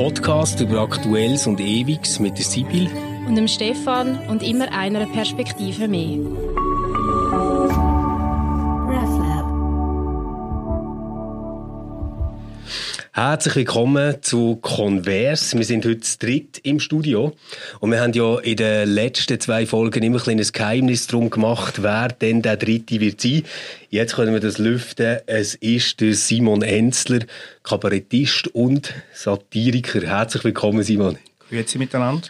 Podcast über Aktuelles und Ewiges mit der Sibyl und dem Stefan und immer einer Perspektive mehr. Herzlich willkommen zu Converse. Wir sind heute dritt im Studio. Und wir haben ja in den letzten zwei Folgen immer ein kleines Geheimnis darum gemacht, wer denn der Dritte wird sein. Jetzt können wir das lüften. Es ist der Simon Enzler, Kabarettist und Satiriker. Herzlich willkommen, Simon. Grüezi miteinander.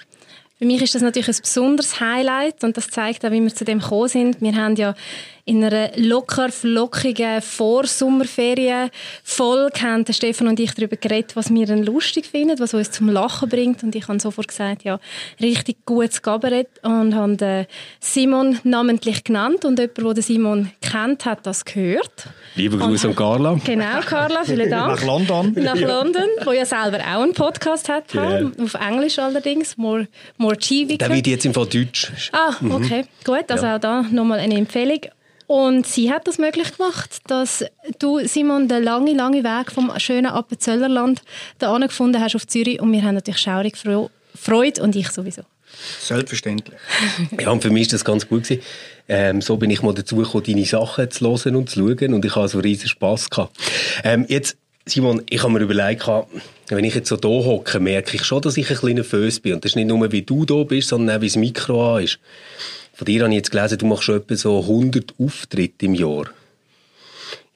Für mich ist das natürlich ein besonderes Highlight und das zeigt auch, wie wir zu dem gekommen sind. Wir haben ja in einer locker flockigen Vorsommerferien Folge haben Stefan und ich darüber geredet, was wir dann lustig finden, was uns zum Lachen bringt und ich habe sofort gesagt, ja, richtig gutes Kabarett und habe Simon namentlich genannt und jemand, der Simon kennt, hat das gehört. Liebe Grüße an Carla. Genau, Carla, vielen Dank. Nach London. Nach London, wo ja selber auch einen Podcast hat, yeah. auf Englisch allerdings, More, more TV. Der wird jetzt im Fall Deutsch. Ah, okay, mhm. gut, also ja. auch da nochmal eine Empfehlung. Und sie hat das möglich gemacht, dass du, Simon, den langen, langen Weg vom schönen Appenzöllerland da gefunden hast auf Zürich. Und wir haben natürlich schaurig Freude und ich sowieso. Selbstverständlich. ja, und für mich war das ganz gut. Ähm, so bin ich mal dazu gekommen, deine Sachen zu hören und zu schauen. Und ich habe so riesen Spass gehabt. Ähm, jetzt, Simon, ich habe mir überlegt, wenn ich jetzt so hier hocke, merke ich schon, dass ich ein kleiner Föß bin. Und das ist nicht nur, wie du da bist, sondern auch, wie das Mikro an ist. Von dir habe ich jetzt gelesen, du machst schon etwa so 100 Auftritte im Jahr.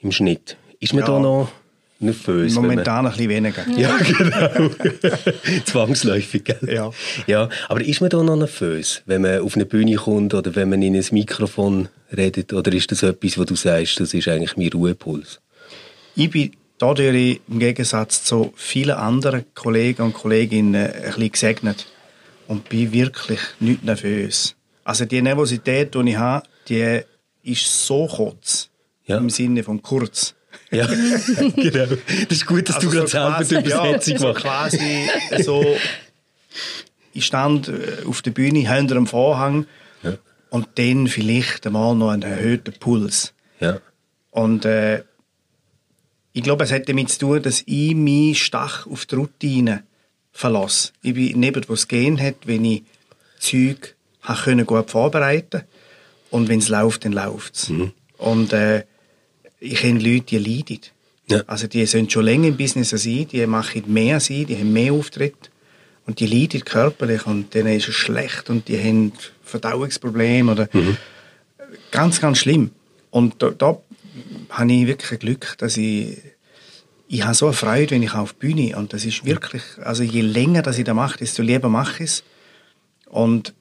Im Schnitt. Ist man ja. da noch nervös? Momentan ein bisschen weniger. Ja, genau. Zwangsläufig, gell? Ja. ja. Aber ist man da noch nervös, wenn man auf eine Bühne kommt oder wenn man in ein Mikrofon redet? Oder ist das etwas, wo du sagst, das ist eigentlich mein Ruhepuls? Ich bin dadurch im Gegensatz zu vielen anderen Kollegen und Kolleginnen ein bisschen gesegnet und bin wirklich nicht nervös. Also die Nervosität, die ich habe, die ist so kurz. Ja. Im Sinne von kurz. Ja, genau. Das ist gut, dass also du gerade selber die Übersetzung ja, machst. So quasi so, ich stand äh, auf der Bühne hinter dem Vorhang ja. und dann vielleicht einmal noch einen erhöhten Puls. Ja. Und äh, ich glaube, es hat damit zu tun, dass ich mich stark auf die Routine verlasse. Ich bin neben, was gehen hat, wenn ich Zeug können gut vorbereiten und wenn es läuft, dann läuft es. Mhm. Und äh, ich kenne Leute, die leiden. Ja. Also die sind schon länger im Business als ich, die machen mehr als ich, die haben mehr Auftritte und die leiden körperlich und denen ist es schlecht und die haben Verdauungsprobleme oder mhm. ganz, ganz schlimm. Und da, da habe ich wirklich Glück, dass ich ich habe so eine Freude, wenn ich auf die Bühne und das ist wirklich, also je länger dass ich das mache, desto lieber mache ich es. Und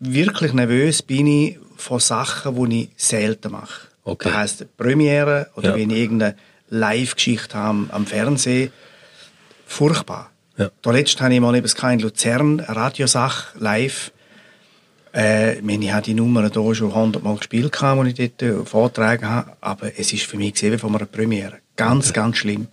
wirklich nervös bin ich von Sachen, die ich selten mache. Okay. Das heisst, Premiere oder ja. wenn ich irgendeine Live-Geschichte habe am Fernsehen, furchtbar. Ja. Da letzte habe ich mal eben in Luzern eine Radiosache live. Äh, ich habe die Nummer hier schon hundertmal gespielt, als ich dort äh, vortragen habe, aber es ist für mich gesehen von einer Premiere. Ganz, okay. ganz schlimm.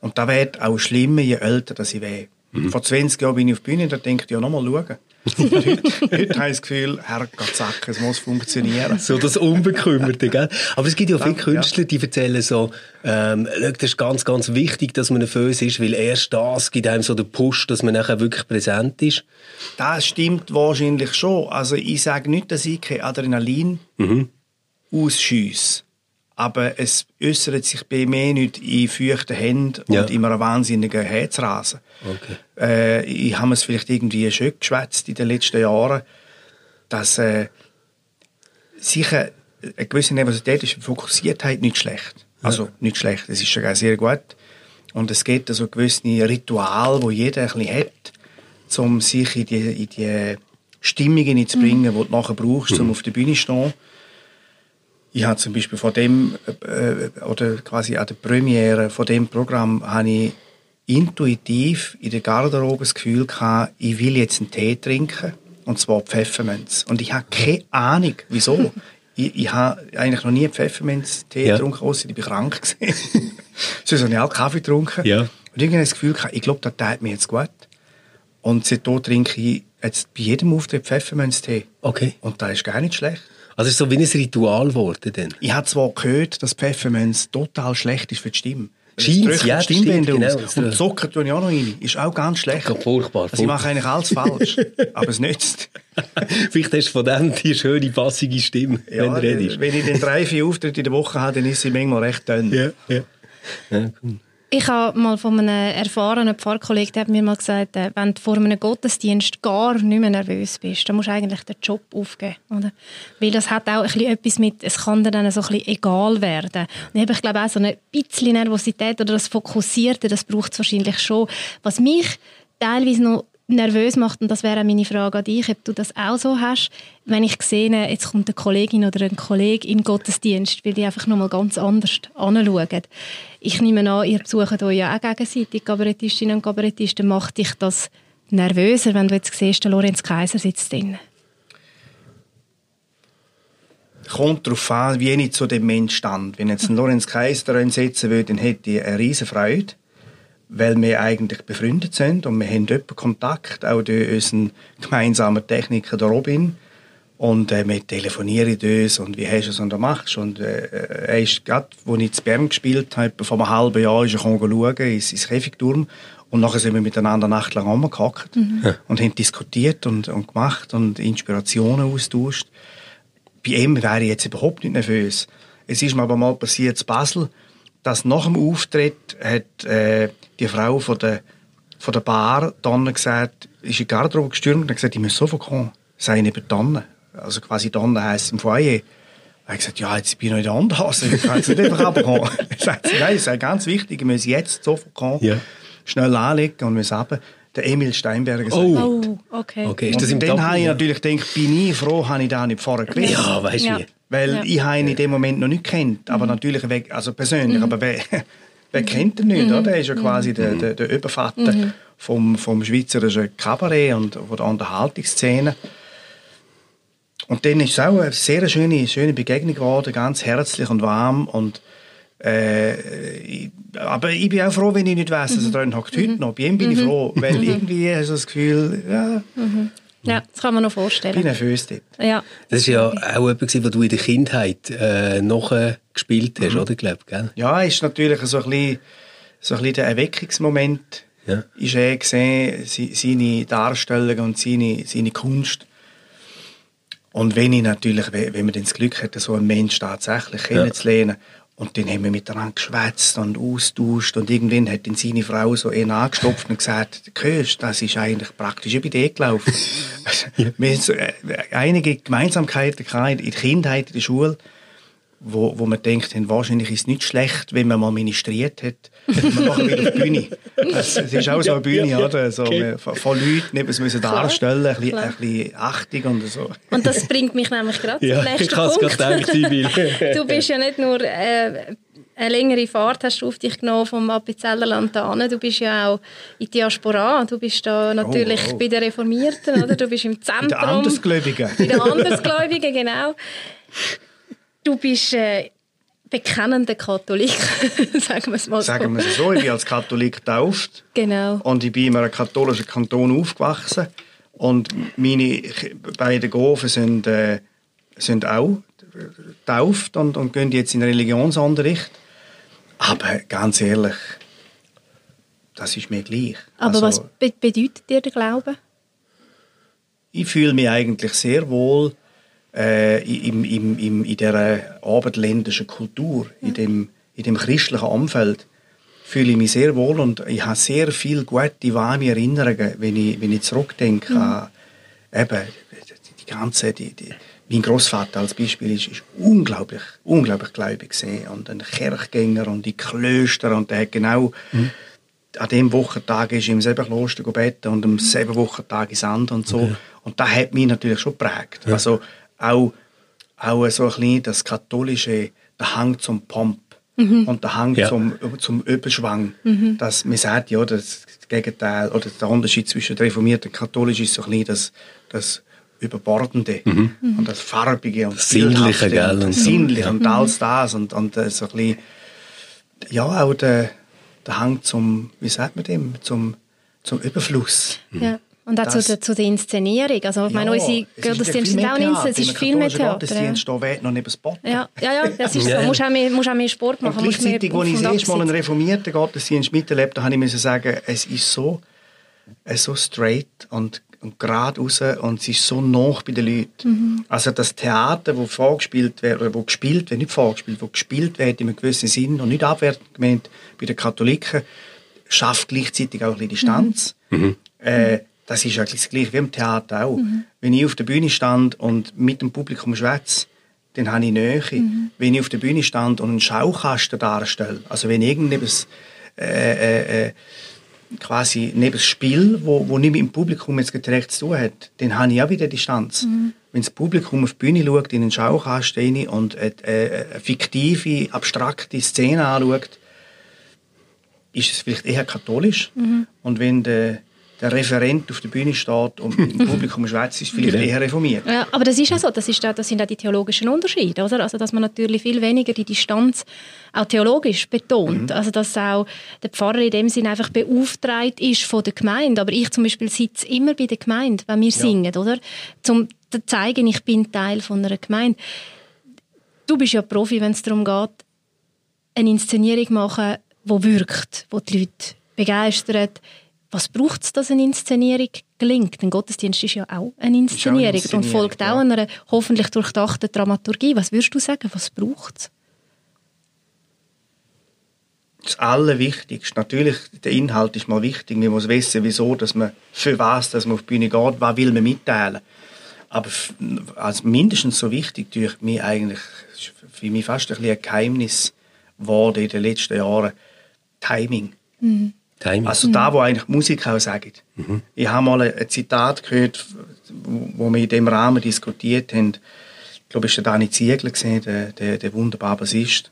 Und da wird auch schlimmer, je älter ich werde. Mhm. Vor 20 Jahren bin ich auf die Bühne und da denke ich, ja, nochmal schauen. heute, heute ich das Gefühl, Herrgott, es muss funktionieren. So das Unbekümmerte, gell? Aber es gibt ja viele Künstler, die erzählen so, ähm, das ist ganz, ganz wichtig, dass man nervös ist, weil erst das gibt einem so den Push, dass man nachher wirklich präsent ist. Das stimmt wahrscheinlich schon. Also ich sage nicht, dass ich kein Adrenalin mhm. ausschiesse aber es äußert sich bei mir nicht in feuchten Händen ja. und in einem wahnsinnigen Herzrasen. Okay. Äh, ich habe es vielleicht irgendwie schön geschwätzt in den letzten Jahren, dass äh, sicher eine gewisse Nervosität ist, Fokussiertheit nicht schlecht. Also ja. nicht schlecht, es ist sogar sehr gut. Und es gibt also gewisse Ritual, wo jeder ein bisschen hat, um sich in die, in die Stimmung hineinzubringen, mhm. die du nachher brauchst, um mhm. auf der Bühne zu stehen. Ich habe zum Beispiel von dem, äh, oder quasi an der Premiere von dem Programm, habe ich intuitiv in der Garderobe das Gefühl gehabt, ich will jetzt einen Tee trinken, und zwar Pfefferminz. Und ich habe keine Ahnung, wieso. ich, ich habe eigentlich noch nie Pfefferminz-Tee ja. getrunken, außer ich bin krank gewesen. Sonst habe ich auch Kaffee getrunken. Ja. Und irgendwie das Gefühl gehabt, ich glaube, das tut mir jetzt gut. Und seitdem trinke ich jetzt bei jedem Auftritt Pfefferminz-Tee. Okay. Und das ist gar nicht schlecht. Also es ist so wie ein Ritual geworden denn? Ich habe zwar gehört, dass Pfefferminz total schlecht ist für die Stimme. Scheint's, ja, stimmt, aus. genau. Und Zucker tue ich auch noch rein. Ist auch ganz schlecht. Gott, furchtbar, Also ich mache eigentlich alles falsch. aber es nützt. Vielleicht hast du von dem die schöne, passige Stimme, wenn Ja, du redest. wenn ich den drei, vier Auftritte in der Woche habe, dann ist sie manchmal recht dünn. Ja, ja. ja cool. Ich habe mal von einem erfahrenen Pfarrkollegen, der hat mir mal gesagt, äh, wenn du vor einem Gottesdienst gar nicht mehr nervös bist, dann musst du eigentlich den Job aufgeben. Oder? Weil das hat auch ein bisschen etwas mit, es kann dir dann so ein bisschen egal werden. Und ich ich glaube, auch so ein bisschen Nervosität oder das Fokussierte, das braucht es wahrscheinlich schon. Was mich teilweise noch nervös macht, und das wäre meine Frage an dich, ob du das auch so hast, wenn ich sehe, jetzt kommt eine Kollegin oder ein Kollege in den Gottesdienst, weil die einfach nochmal ganz anders anschauen. Ich nehme an, ihr besucht euch ja auch gegenseitig, Kabarettistinnen und Kabarettisten. Macht dich das nervöser, wenn du jetzt siehst, der Lorenz Kaiser sitzt drin? Kommt darauf an, wie ich zu dem Mensch stand. Wenn jetzt ein Lorenz Kaiser da setzen würde, dann hätte ich eine riesen Freude, weil wir eigentlich befreundet sind und wir haben öppen Kontakt, auch durch unseren gemeinsamen Techniker, der Robin. Und äh, wir telefonieren uns und wie hast du es und was machst Und äh, er ist gerade, als ich zu Bern gespielt habe, vor einem halben Jahr, ist er schauen, ins, ins Käfigturm. Und nachher sind wir miteinander nachtlang rumgehackt und haben diskutiert und, und gemacht und Inspirationen austauscht. Bei ihm wäre ich jetzt überhaupt nicht nervös. Es ist mir aber mal passiert in Basel, dass nach dem Auftritt hat äh, die Frau von der, von der Bar dann gesagt, ist in die Garderobe gestürmt und hat gesagt, ich muss sofort kommen. Sei neben Donne. Also quasi Donne heisst im Foyer. Er hat gesagt, ja, jetzt bin ich noch in der Andhase, ich kann jetzt nicht einfach runterkommen. Er sagt, nein, es ist ganz wichtig, ich muss jetzt sofort kommen, Ja. schnell anlegen und muss runter. Der Emil Steinberger sagt, Oh. Oh, okay. Okay, ist und das im dann habe ich natürlich gedacht, bin ich froh, habe ich da nicht vorher gewusst. Ja, weißt du Ja. wie? Weil Ja. ich habe ihn in dem Moment noch nicht kennt, aber natürlich weg, also persönlich, aber wer, wer kennt ihn nicht, oder? Er ist ja quasi der, der, der Übervater vom, vom schweizerischen Kabarett und von der Unterhaltungsszene. Und dann ist es auch eine sehr schöne, schöne Begegnung geworden, ganz herzlich und warm und äh, ich, aber ich bin auch froh, wenn ich nicht weiss, dass er drin hockt heute noch. Bei ihm bin ich froh, weil irgendwie hast du das Gefühl, ja, Ja, das kann man noch ich bin vorstellen. nervös dort. Ja. Das war ja auch etwas, was du in der Kindheit äh, noch äh, gespielt hast, oder? Glaub, gell? Ja, ist natürlich so ein bisschen, so ein bisschen der Erweckungsmoment. Ja. Ist er gesehen, se- seine Darstellung und seine, seine Kunst. Und wenn ich natürlich, wenn wenn man das Glück hat, so einen Mensch tatsächlich kennenzulernen, und dann haben wir miteinander geschwätzt und austauscht. Und irgendwann hat dann seine Frau so ihn angestopft und gesagt, hörst, das ist eigentlich praktisch über die gelaufen. Wir haben so, äh, einige Gemeinsamkeiten in der Kindheit, in der Schule, wo, wo man denkt, wahrscheinlich ist es nicht schlecht, wenn man mal ministriert hat, man nachher wieder auf die Bühne. Es, es ist auch so eine Bühne, Ja, ja, oder? So, okay. von, Leuten, eben, es müssen darstellen, ein bisschen, ein bisschen Achtung und so. Und das bringt mich nämlich gerade Ja, zum nächsten ich es Punkt. gerade gedacht, Sibyl. du bist ja nicht nur äh, eine längere Fahrt hast du auf dich genommen vom Appenzellerland hin. Du bist ja auch in Diaspora. Du bist da natürlich oh. bei den Reformierten, oder? Du bist im Zentrum. Bei den Andersgläubigen. Bei den Andersgläubigen, genau. Du bist äh, bekennender Katholik, sagen wir es mal so. Sagen wir es so, ich bin als Katholik getauft Genau. und ich bin in einem katholischen Kanton aufgewachsen und meine beiden Gofen sind, äh, sind auch getauft und, und gehen jetzt in Religionsunterricht. Aber ganz ehrlich, das ist mir gleich. Aber Also, was be bedeutet dir der Glaube? ich fühle mich eigentlich sehr wohl äh, im, im, im, in dieser abendländischen Kultur, in, dem, in dem christlichen Umfeld, fühle ich mich sehr wohl und ich habe sehr viele gute, warme Erinnerungen, wenn ich, wenn ich zurückdenke an eben die ganze, die, die, mein Großvater als Beispiel ist, ist unglaublich, unglaublich gläubig gesehen und ein Kirchgänger und die Klöster und der hat genau an dem Wochentag ist im selben Kloster gebeten und am selben Wochentag ins andere und so. Und das hat mich natürlich schon geprägt. Also auch, auch so ein bisschen das katholische, der Hang zum Pomp und der Hang Ja. zum, zum Überschwang. Dass man sagt, ja, das Gegenteil oder der Unterschied zwischen reformiert und katholisch ist so ein bisschen das, das Überbordende und das Farbige und Das Sinnliche, gell, und und das so. Sinnliche Ja. und alles das und, und so ein bisschen ja, auch der, der Hang zum, wie sagt man dem, zum, zum Überfluss. Ja. Und auch zu der, zu der Inszenierung. Also, ich meine, unsere Gottesdienste sind auch Inszenierung. Es ist viel mehr Theater. Gottesdienst, da weht noch neben Spot. Ja, ja, ja, das ist so. Du musst auch mehr, musst auch mehr Sport machen. Und gleichzeitig, als ich das erste Mal einen reformierten Gottesdienst miterlebt habe, ich sagen, es ist so, so straight und, und gerade raus und es ist so nah bei den Leuten. Mhm. Also das Theater, das vorgespielt wird, oder wo gespielt wird, nicht vorgespielt, wo gespielt wird in einem gewissen Sinn und nicht abwertend gemeint bei den Katholiken, schafft gleichzeitig auch ein bisschen Distanz. Mhm. Äh, das ist eigentlich das Gleiche wie im Theater auch. Mhm. Wenn ich auf der Bühne stand und mit dem Publikum schwätze, dann habe ich Nähe. Mhm. Wenn ich auf der Bühne stand und einen Schaukasten darstelle, also wenn irgendetwas äh, äh, äh, quasi neben das Spiel, wo, wo nicht mit dem Publikum jetzt direkt zu tun hat, dann habe ich auch wieder Distanz. Mhm. Wenn das Publikum auf die Bühne schaut, in einen Schaukasten rein und eine, eine fiktive, abstrakte Szene anschaut, ist es vielleicht eher katholisch. Mhm. Und wenn der der Referent auf der Bühne steht und im Publikum schwätzt, ist vielleicht eher reformiert. Ja, aber das ist ja so, das, ist, das sind auch die theologischen Unterschiede, oder? Also, dass man natürlich viel weniger die Distanz auch theologisch betont. Mhm. Also, dass auch der Pfarrer in dem Sinne einfach beauftragt ist von der Gemeinde. Aber ich zum Beispiel sitze immer bei der Gemeinde, wenn wir ja. singen, oder? Zum zu zeigen, ich bin Teil von einer Gemeinde. Du bist ja Profi, wenn es darum geht, eine Inszenierung machen, die wirkt, die die Leute begeistert, was braucht es, dass eine Inszenierung gelingt? Ein Gottesdienst ist ja auch eine Inszenierung, auch eine Inszenierung und folgt ja. auch einer hoffentlich durchdachten Dramaturgie. Was würdest du sagen, was braucht es? Das Allerwichtigste, natürlich, der Inhalt ist mal wichtig. Man muss wissen, wieso, dass man, für was dass man auf die Bühne geht, was will man mitteilen. Aber als mindestens so wichtig, durch mich eigentlich, für mich fast ein, ein Geheimnis geworden in den letzten Jahren, Timing. Mhm. Timing. Also da, wo eigentlich Musik auch sagen. Mhm. Ich habe mal ein Zitat gehört, wo wir in dem Rahmen diskutiert haben. Ich glaube, es war Dani Ziegler, der, der, der wunderbare Bassist.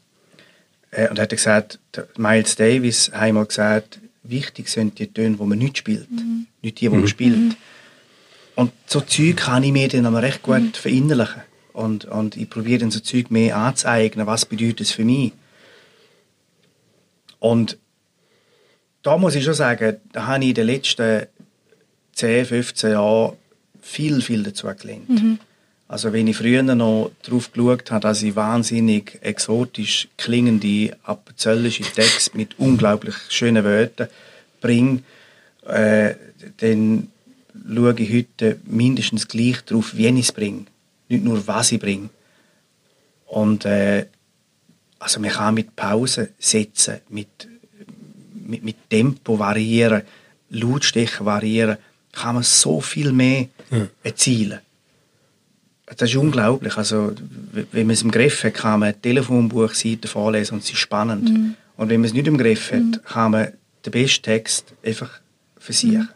Äh, und er hat gesagt, Miles Davis hat einmal gesagt, wichtig sind die Töne, die man nicht spielt, mhm. nicht die, die man mhm. spielt. Mhm. Und so Zeug kann ich mir dann aber recht gut mhm. verinnerlichen. Und, und ich probiere dann so Zeug mehr anzueignen, was bedeutet es für mich. Und da muss ich schon sagen, da habe ich in den letzten 10, 15 Jahren viel, viel dazu gelernt. Mhm. Also wenn ich früher noch darauf geschaut habe, dass ich wahnsinnig exotisch klingende, appenzellische Texte mit unglaublich schönen Wörtern bringe, äh, dann schaue ich heute mindestens gleich darauf, wie ich es bringe. Nicht nur, was ich bringe. Und äh, also man kann mit Pausen setzen, mit mit, mit Tempo variieren, Lautstärke variieren, kann man so viel mehr ja. erzielen. Das ist unglaublich. Also, wenn man es im Griff hat, kann man Telefonbuchseiten vorlesen und sie ist spannend. Mhm. Und wenn man es nicht im Griff hat, mhm. kann man den besten Text einfach versichern. Mhm.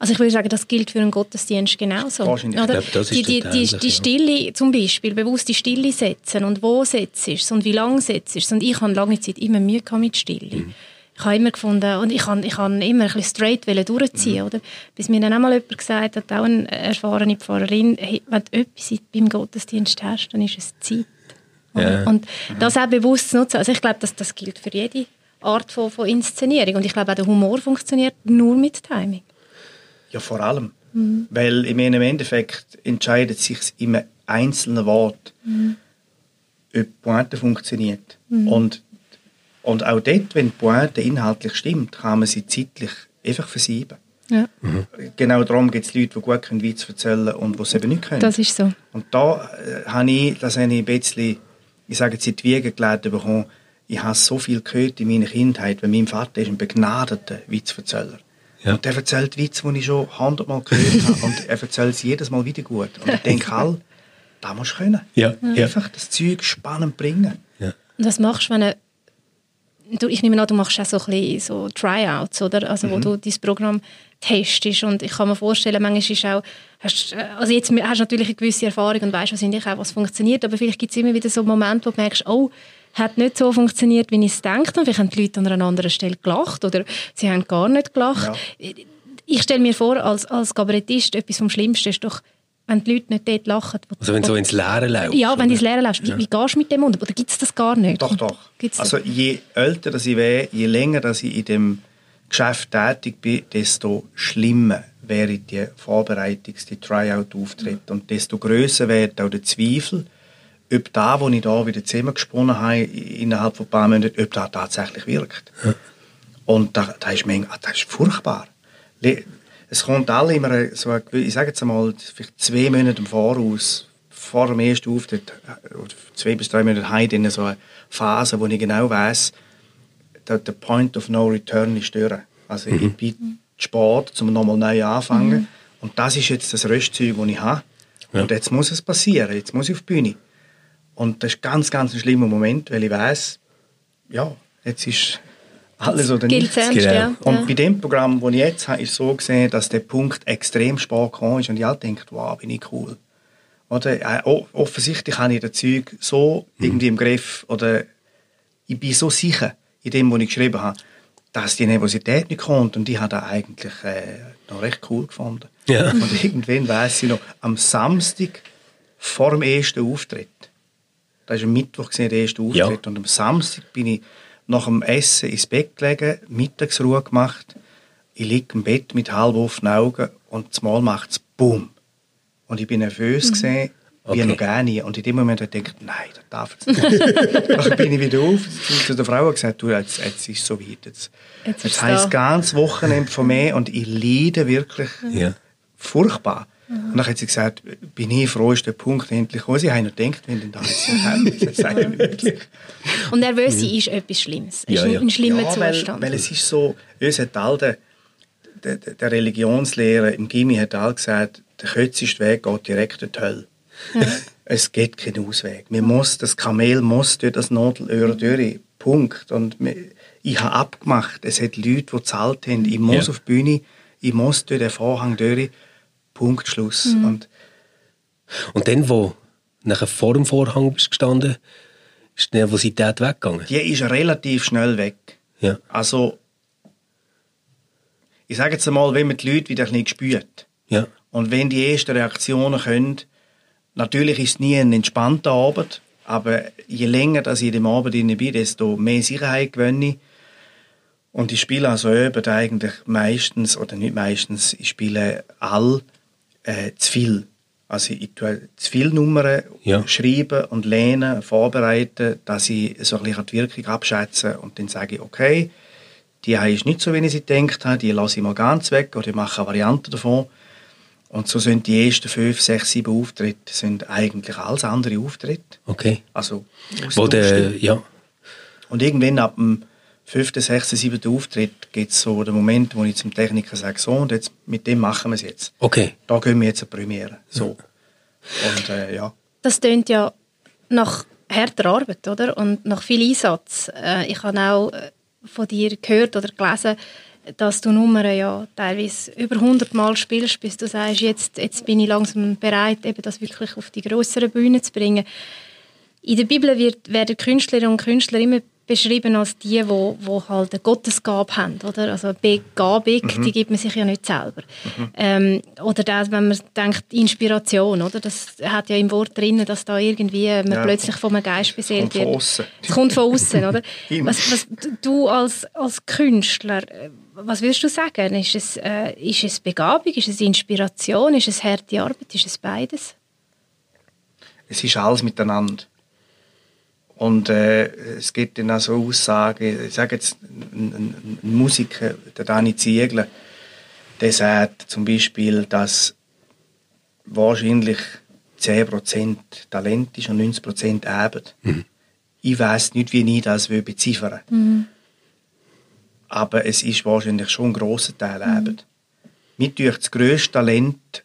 Also ich würde sagen, das gilt für einen Gottesdienst genauso. Wahrscheinlich. Oder? Ja, die, die, die, die, Stille zum Beispiel, bewusst die Stille setzen und wo setzt es und wie lange setzt es. Und ich habe lange Zeit immer Mühe mit Stille. Mhm ich habe immer gefunden, und ich habe, ich habe immer ein bisschen straight durchziehen, mhm. oder? Bis mir dann einmal jemand gesagt hat, auch eine erfahrene Pfarrerin, hey, wenn du etwas beim Gottesdienst hast, dann ist es Zeit. Ja. Und das auch bewusst zu nutzen. Also ich glaube, dass das gilt für jede Art von, von Inszenierung. Und ich glaube auch der Humor funktioniert nur mit Timing. Ja, vor allem. Mhm. Weil im Endeffekt entscheidet sich im einzelnen Wort, mhm. ob Pointe funktioniert. Mhm. Und und auch dort, wenn die Pointe inhaltlich stimmt, kann man sie zeitlich einfach versieben. Ja. Mhm. Genau darum gibt es Leute, die gut können Witz erzählen und die es eben nicht können. Das ist so. Und da äh, habe ich, das habe ich ein bisschen, ich sage jetzt in die Wiege gelegt bekommen, ich habe so viel gehört in meiner Kindheit, weil mein Vater ist ein begnadeter Witzverzähler. Ja. Und der erzählt Witze, die ich schon hundertmal gehört habe. Und er erzählt sie jedes Mal wieder gut. Und ich denke halt, da musst du können. Ja. Einfach das Zeug spannend bringen. Ja. Und was machst du, wenn eine du, ich nehme an, du machst auch so ein bisschen so Tryouts, oder? Also, mhm. wo du dein Programm testest. Und ich kann mir vorstellen, manchmal ist auch, hast, also jetzt hast du natürlich eine gewisse Erfahrung und weißt wahrscheinlich auch, was funktioniert, aber vielleicht gibt es immer wieder so Momente, wo du merkst, oh, hat nicht so funktioniert, wie ich es denke. Und vielleicht haben die Leute an einer anderen Stelle gelacht oder sie haben gar nicht gelacht. Ja. Ich stelle mir vor, als, als Kabarettist, etwas vom Schlimmsten ist doch, wenn die Leute nicht dort lachen. Also wenn du so ins Leere läufst? Ja, wenn du ins Leere läufst. Wie, ja. wie gehst du mit dem um? Oder gibt es das gar nicht? Doch, doch. Gibt's also je älter ich wäre, je länger dass ich in dem Geschäft tätig bin, desto schlimmer während die Vorbereitungs-, die Tryout-Auftritte. Und desto grösser wird auch der Zweifel, ob da, wo ich da wieder zusammengesponnen habe, innerhalb von ein paar Monaten, ob das tatsächlich wirkt. Ja. Und da, da ist manchmal, das ist furchtbar. Es kommt alle immer so, ich sage jetzt einmal, vielleicht zwei Monate im Voraus, vor dem ersten Auftritt, oder zwei bis drei Monate heim, in so eine Phase, wo ich genau weiß, der, der Point of No Return ist durch. Also mhm. ich bin Sport, um nochmal neu anfangen. Mhm. Und das ist jetzt das Röstzeug, das ich habe. Ja. Und jetzt muss es passieren, jetzt muss ich auf die Bühne. Und das ist ganz, ganz ein schlimmer Moment, weil ich weiß, ja, jetzt ist alles oder nichts. Ernst, genau. ja. Und ja. bei dem Programm, das ich jetzt habe, ist es so gesehen, dass der Punkt extrem spät gekommen ist und ich halt denke, wow, bin ich cool. Oder äh, offensichtlich habe ich das Zeug so mhm. irgendwie im Griff oder ich bin so sicher in dem, was ich geschrieben habe, dass die Nervosität nicht kommt und ich habe das eigentlich äh, noch recht cool gefunden. Ja. Und irgendwann weiß ich noch, am Samstag vor dem ersten Auftritt, da war am Mittwoch der erste Auftritt ja. und am Samstag bin ich nach dem Essen ins Bett gelegen, Mittagsruhe gemacht. Ich liege im Bett mit halb offenen Augen und zumal macht es Boom. Und ich bin nervös mhm. gesehen, wie okay. noch gar nie. Und in dem Moment habe ich gedacht, nein, das darf es nicht. Dann bin ich wieder auf zu der Frau und gesagt, du, jetzt, jetzt ist es so weit. Jetzt, jetzt, jetzt heisst ganz Wochenende von mir und ich leide wirklich ja. furchtbar. Und dann hat sie gesagt, bin ich froh, ist der Punkt endlich gekommen. Sie haben noch gedacht, wenn denn da jetzt wirklich. Und nervös sein ist etwas Schlimmes. Es ja, ist ein schlimmer ja, Zustand. Weil, weil es ist so, uns hat all der, der, der Religionslehrer im Gimmi hat all gesagt, der kürzeste Weg geht direkt in die Hölle. Ja. Es gibt keinen Ausweg. Man muss, das Kamel muss durch das Nadelöhr durch. Punkt. Und ich habe abgemacht, es hat Leute, die gezahlt haben, ich muss ja. auf die Bühne, ich muss durch den Vorhang durch Punkt, Schluss. Mhm. Und, und dann, wo nachher vor dem Vorhang bist gestanden, ist die Nervosität weggegangen? Die ist relativ schnell weg. Ja. Also, ich sage jetzt einmal, wenn man die Leute wieder ein bisschen spürt. Ja. Und wenn die ersten Reaktionen können, natürlich ist es nie ein entspannter Abend, aber je länger dass ich in dem Abend bin, desto mehr Sicherheit gewinne ich. Und ich spiele also eben eigentlich meistens, oder nicht meistens, ich spiele all äh, zu viel. Also ich tue zu viele Nummern ja. schreiben und lehnen, vorbereiten, dass ich so ein bisschen die Wirkung abschätze und dann sage ich, okay, die ist nicht so, wie ich sie gedacht habe, die lasse ich mal ganz weg oder ich mache eine Variante davon. Und so sind die ersten fünf, sechs, sieben Auftritte sind eigentlich alles andere Auftritte. Okay. Also Wo der, ja. Und irgendwann ab dem fünften, sechsten, siebten Auftritt gibt es so den Moment, wo ich zum Techniker sage, so, und jetzt, mit dem machen wir es jetzt. Okay. Da gehen wir jetzt eine Premiere. So. Und, äh, ja. Das klingt ja nach harter Arbeit, oder? Und nach viel Einsatz. Äh, ich habe auch äh, von dir gehört oder gelesen, dass du Nummern ja teilweise über 100 Mal spielst, bis du sagst, jetzt, jetzt bin ich langsam bereit, eben das wirklich auf die größere Bühne zu bringen. In der Bibel wird, werden Künstlerinnen und Künstler immer beschrieben als die, wo, wo halt eine Gottesgabe haben, oder? Also Begabung, mhm. die gibt man sich ja nicht selber. Mhm. Ähm, oder das, wenn man denkt, Inspiration, oder? Das hat ja im Wort drin, dass da irgendwie man ja. plötzlich einem Geist beseelt wird. Es kommt von außen, oder? was, was, du als, als Künstler, was würdest du sagen? Ist es, äh, ist es Begabung, ist es Inspiration, ist es harte Arbeit, ist es beides? Es ist alles miteinander. Und äh, es gibt dann auch so Aussagen, ich sage jetzt, ein, ein, ein Musiker, der Dani Ziegler, der sagt zum Beispiel, dass wahrscheinlich 10% Talent ist und 90% Arbeit. Mhm. Ich weiß nicht, wie ich das beziffern will. Mhm. Aber es ist wahrscheinlich schon ein grosser Teil mhm. Arbeit. Mir durch das grösste Talent,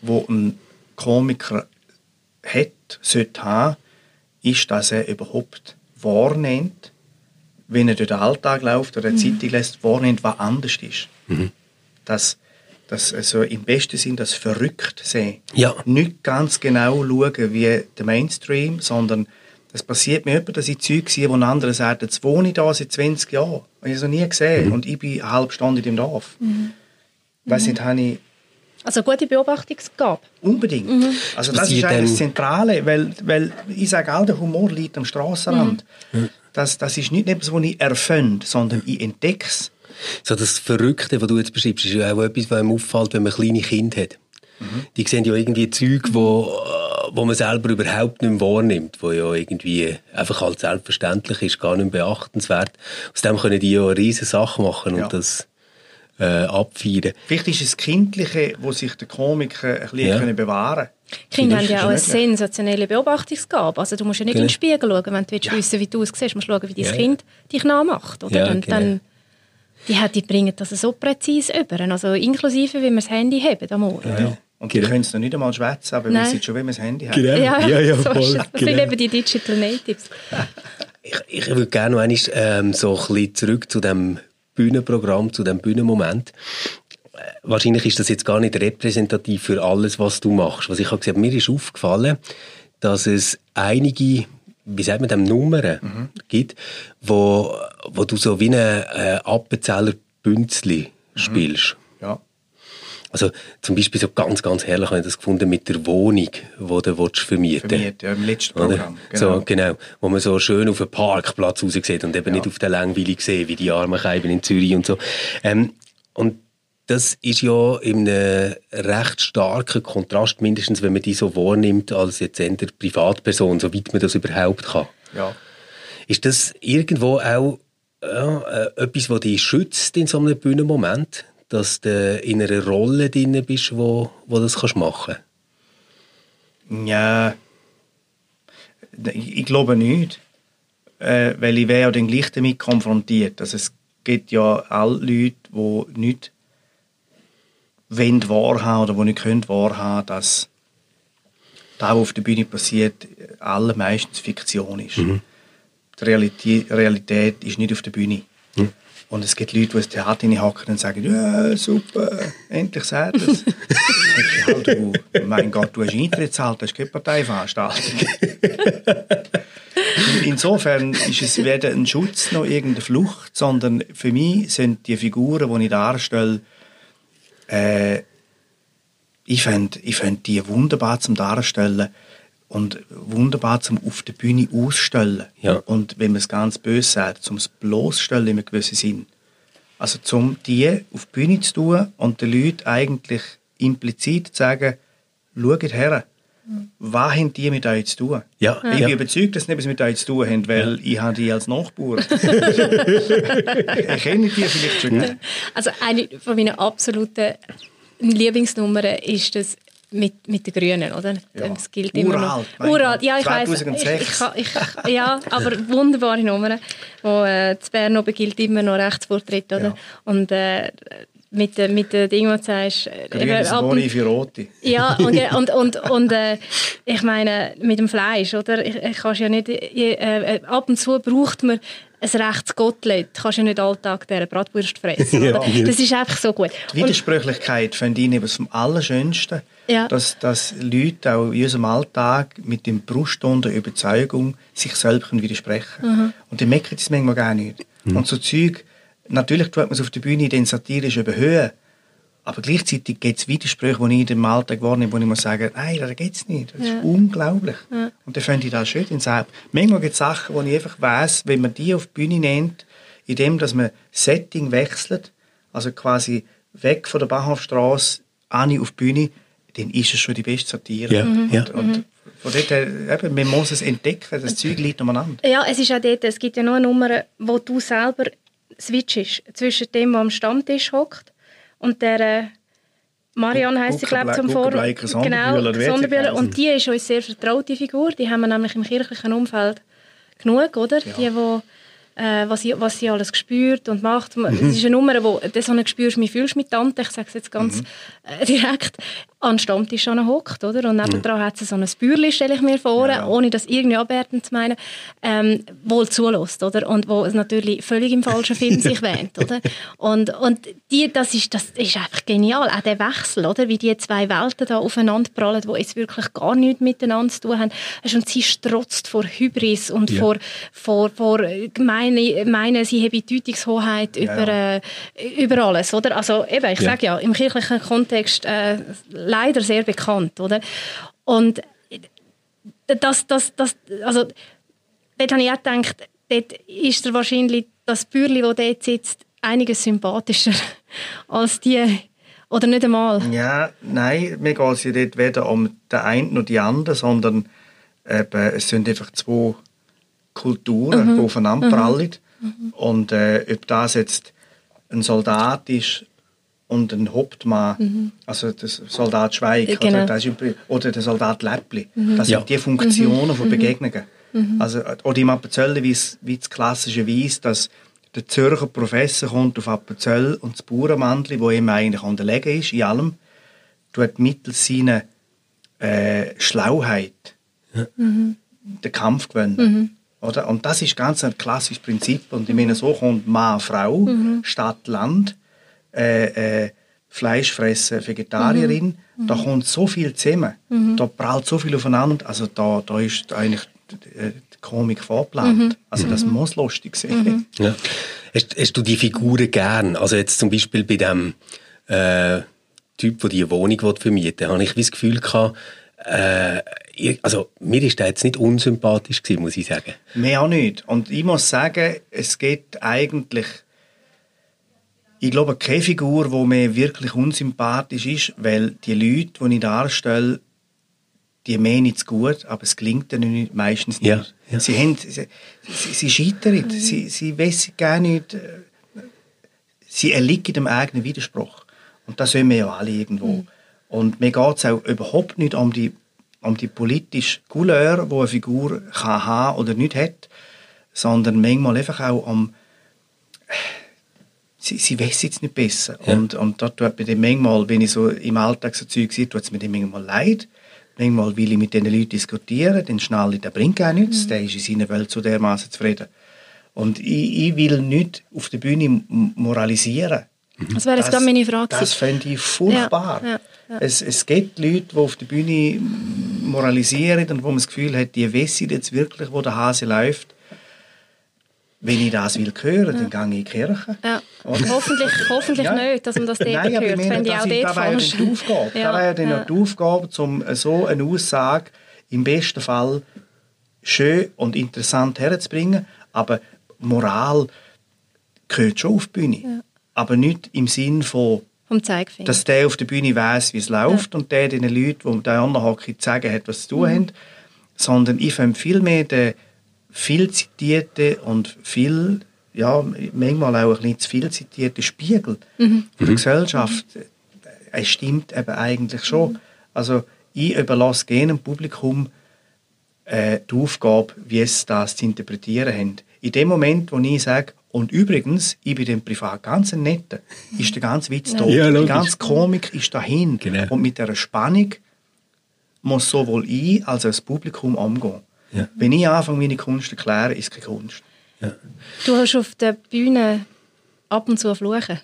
das ein Komiker hat, sollte haben, ist, dass er überhaupt wahrnimmt, wenn er durch den Alltag läuft oder eine mhm. Zeitung lässt, wahrnimmt, was anders ist. Mhm. Dass, dass also im besten Sinn das verrückt sehen. Ja. Nicht ganz genau schauen wie der Mainstream, sondern es passiert mir immer, dass ich Zeug sehe, wo ein anderer sagt, jetzt wohne ich da seit 20 Jahren. Ich habe es noch nie gesehen. Mhm. Und ich bin eine halbe Stunde in dem Dorf. Mhm. Weiss nicht, habe ich also gute Beobachtungsgabe. Unbedingt. Mhm. Also das ist eigentlich das Zentrale, weil, weil ich sage auch, der Humor liegt am Straßenrand. Mhm. Das, das ist nicht etwas, was ich erfinde, sondern ich entdecke es. So das Verrückte, was du jetzt beschreibst, ist ja auch etwas, was einem auffällt, wenn man kleine Kinder hat. Mhm. Die sehen ja irgendwie Zeug, wo, wo man selber überhaupt nicht mehr wahrnimmt, wo ja irgendwie einfach halt selbstverständlich ist, gar nicht beachtenswert. Aus dem können die ja eine riesige Sache machen und ja. das äh, abfeiern. Vielleicht ist es das Kindliche, wo sich der Komiker ein bisschen ja. bewahren Kinder haben ja auch eine sensationelle Beobachtungsgabe. Also du musst ja nicht genau. in den Spiegel schauen, wenn du ja. wissen wie du aussiehst. Du musst schauen, wie dein ja. Kind dich nachmacht. Oder? Ja, und genau. dann, die, die bringen das so präzise über. Also inklusive, wie wir das Handy haben am Ohr. Ja. Und die genau. können es noch nicht einmal schwätzen, aber Nein. wissen schon, wie man das Handy hat. Genau. Ja, ja, ja voll. So das genau. sind eben die Digital Natives. ich, ich würde gerne noch einmal ähm, so ein bisschen zurück zu dem Bühnenprogramm, zu dem Bühnenmoment. Wahrscheinlich ist das jetzt gar nicht repräsentativ für alles, was du machst. Was ich habe gesagt, mir ist aufgefallen, dass es einige wie sagt man dem, Nummern mhm. gibt, wo, wo du so wie ein äh, Appenzeller Bünzli mhm. spielst. Also zum Beispiel so ganz, ganz herrlich habe ich das gefunden mit der Wohnung, die du willst vermieten willst. ja, im letzten Programm. Genau. So, genau. Wo man so schön auf einen Parkplatz raus sieht und eben ja. nicht auf den langweilig sehen, wie die armen Scheiben in Zürich und so. Ähm, und das ist ja in einem recht starken Kontrast, mindestens wenn man die so wahrnimmt als jetzt eher Privatperson, soweit man das überhaupt kann. Ja. Ist das irgendwo auch ja, äh, etwas, was dich schützt in so einem Bühnenmoment? Dass du in einer Rolle drin bist, wo, wo das kannst machen Ja, ich, glaube nicht. Äh, weil ich wäre ja dann gleich damit konfrontiert. Also es gibt ja alle Leute, die nicht wollen wahrhaben oder die nicht können wahrhaben, dass das, was auf der Bühne passiert, allermeistens Fiktion ist. Mhm. Die Realität, Realität ist nicht auf der Bühne. Und es gibt Leute, die ins Theater hineinhacken und sagen, ja, super, endlich sagt es. halt, du, mein Gott, du hast Eintritt gezahlt, das ist keine Parteiveranstaltung. Insofern ist es weder ein Schutz noch irgendeine Flucht, sondern für mich sind die Figuren, die ich darstelle, äh, ich finde ich find die wunderbar zum Darstellen und wunderbar zum auf der Bühne ausstellen. Ja. Und wenn man es ganz böse sagt, zum bloßstellen in einem gewissen Sinn. Also zum die auf die Bühne zu tun und den Leuten eigentlich implizit zu sagen, schaut her, was haben die mit euch zu tun? Ja, ich bin überzeugt, dass sie etwas mit euch zu tun haben, weil ja. ich habe die als Nachbarn. ich kenne die vielleicht schon. Ja. Also eine von meinen absoluten Lieblingsnummern ist das mit, mit den Grünen, oder? Ja. Das gilt immer Uralt, noch. Uralt, ja, ich weiß. Ja, aber wunderbare Nummer, wo äh, das Bern oben gilt immer noch Rechtsvortritt, oder? Ja. Und äh, mit, mit den Dingen, die du sagst. Grün ist ohne für Rote. Ja, und, und, und, und äh, ich meine, mit dem Fleisch, oder? Ich, ich kannst ja nicht, äh, ab und zu braucht man ein rechtes Gottlet. Du kannst ja nicht alltag dieser Bratwurst fressen. ja. Das ist einfach so gut. Die Widersprüchlichkeit finde ich etwas vom Allerschönsten ja. dass, dass Leute auch in unserem Alltag mit dem Brustton der Überzeugung sich selbst widersprechen mhm. Und die merken das manchmal gar nicht. Mhm. Und so Zeug, natürlich tut man es auf der Bühne den satirisch überhöhen, aber gleichzeitig gibt es Widersprüche, die ich in dem Alltag wahrnehme, wo ich muss sagen, nein, das geht es nicht. Das ja. ist unglaublich. Ja. Und dann finde ich das schön in selbst. Manchmal gibt es Sachen, wo ich einfach weiss, wenn man die auf die Bühne nimmt, indem dass man Setting wechselt, also quasi weg von der Bahnhofstrasse, an auf die Bühne, dann ist es schon die beste Satire. Ja. Mhm. Und, und mhm. von dort her, eben, man muss es entdecken, das Zeug liegt umeinander. Ja, es ist auch dort, es gibt ja nur eine Nummer, wo du selber switchst zwischen dem, der am Stammtisch hockt und der äh, Marianne heisst sie, glaube ich, zum Vor... Genau, Sonderbühler. Und die ist uns sehr vertraute Figur. Die haben wir nämlich im kirchlichen Umfeld genug, oder? Ja. Die, die äh, was, sie, was sie alles spürt und macht. Mhm. Es ist eine Nummer, wo das so spürst, wie fühlst du mit Tante, ich sage es jetzt ganz mhm. äh, direkt, an den Stammtisch hockt, oder? Und nebendran mhm. hat sie so ein Bürli, stelle ich mir vor, ja. ohne das irgendwie abwertend zu meinen, ähm, wohl zulässt, oder? Und wo es natürlich völlig im falschen Film sich wähnt, oder? Und, und die, das ist, das ist einfach genial, auch der Wechsel, oder? Wie die zwei Welten da aufeinander prallen, die jetzt wirklich gar nichts miteinander zu tun haben. Und sie strotzt vor Hybris und ja. vor, vor, vor meine, meine, sie habe Deutungshoheit ja. über, äh, über alles, oder? Also eben, ich sage ja, im kirchlichen Kontext äh, leider sehr bekannt, oder? Und das, das, das, also, dort habe ich auch gedacht, dort ist er wahrscheinlich das Bürli, das dort sitzt, einiges sympathischer als die, oder nicht einmal? Ja, nein, mir geht es ja nicht weder um den einen noch die anderen, sondern eben, es sind einfach zwei Kulturen, die aufeinander prallen. Und äh, ob das jetzt ein Soldat ist und ein Hauptmann, also der Soldat Schweig Ja, genau. oder, das ist, übrig- oder der Soldat Läppli, das Ja. sind die Funktionen von Begegnungen. Also, oder im Appenzell wie es wie das klassische Weiss, dass der Zürcher Professor kommt auf Appenzell und das Bauernmandli, wo ihm eigentlich unterlegen ist, in allem, tut mittels seiner äh, Schlauheit den Kampf gewinnen. Oder? Und das ist ganz ein klassisches Prinzip. Und ich meine, so kommt Mann, Frau, Stadt, Land, äh, äh, Fleisch fressen, Vegetarierin. Da kommt so viel zusammen. Da prallt so viel aufeinander. Also da, da ist eigentlich die, die Komik vorgeplant. Also das muss lustig sein. Ja. Hast, hast du die Figuren gern? Also jetzt zum Beispiel bei dem äh, Typ, der die Wohnung vermieten will, habe ich das Gefühl gehabt, äh, ich- also mir ist der jetzt nicht unsympathisch gewesen, muss ich sagen. Mehr auch nicht. Und ich muss sagen, es geht eigentlich, ich glaube, keine Figur, die mir wirklich unsympathisch ist, weil die Leute, die ich darstelle, die meinen es gut, aber es gelingt ihnen nicht, meistens nicht. Ja, ja. Sie, haben, sie, sie, sie scheitern, sie, sie wissen gar nicht, äh, sie erliegen dem eigenen Widerspruch. Und das sehen wir ja alle irgendwo. Und mir geht es auch überhaupt nicht um die, um die politische Couleur, die eine Figur kann haben oder nicht hat, sondern manchmal einfach auch um sie, sie wissen es nicht besser. Ja. Und, und da tut mir dann manchmal, wenn ich so im Alltag so Zeug sehe, tut es mir dann manchmal leid. Manchmal will ich mit diesen Leuten diskutieren, dann schnalle ich, der bringt gar nichts, der ist in seiner Welt so dermaßen zufrieden. Und ich, ich will nicht auf der Bühne moralisieren. Das wäre jetzt gerade meine Frage. Das fände ich furchtbar. Ja, ja, ja. Es, es gibt Leute, die auf der Bühne moralisieren und wo man das Gefühl hat, die wissen jetzt wirklich, wo der Hase läuft. Wenn ich das will hören, dann gehe ich in die Kirche. Ja. Hoffentlich, hoffentlich Ja. nicht, dass man das dort Nein, aber ich hört. meine, Fände ich das wäre dann die Aufgabe. Ja, Da wäre dann ja. die Aufgabe, um so eine Aussage im besten Fall schön und interessant herzubringen. Aber Moral gehört schon auf die Bühne. Aber nicht im Sinn von, dass der auf der Bühne weiß, wie es läuft und der den Leuten, die da anderen sagen hat, was zu tun haben. Sondern ich finde vielmehr den viel zitierten und viel, ja, manchmal auch ein bisschen zu viel zitierten Spiegel von der Gesellschaft. Es stimmt eben eigentlich schon. Also ich überlasse gerne dem Publikum äh, die Aufgabe, wie es das zu interpretieren haben. In dem Moment, wo ich sage, und übrigens, ich bin dem privat ganz netter, ist der ganze Witz da. Ja, die ganze Komik ist dahin. Genau. Und mit dieser Spannung muss sowohl ich als auch das Publikum umgehen. Ja. Wenn ich anfange, meine Kunst zu erklären, ist es keine Kunst. Du hast auf der Bühne ab und zu fluchen.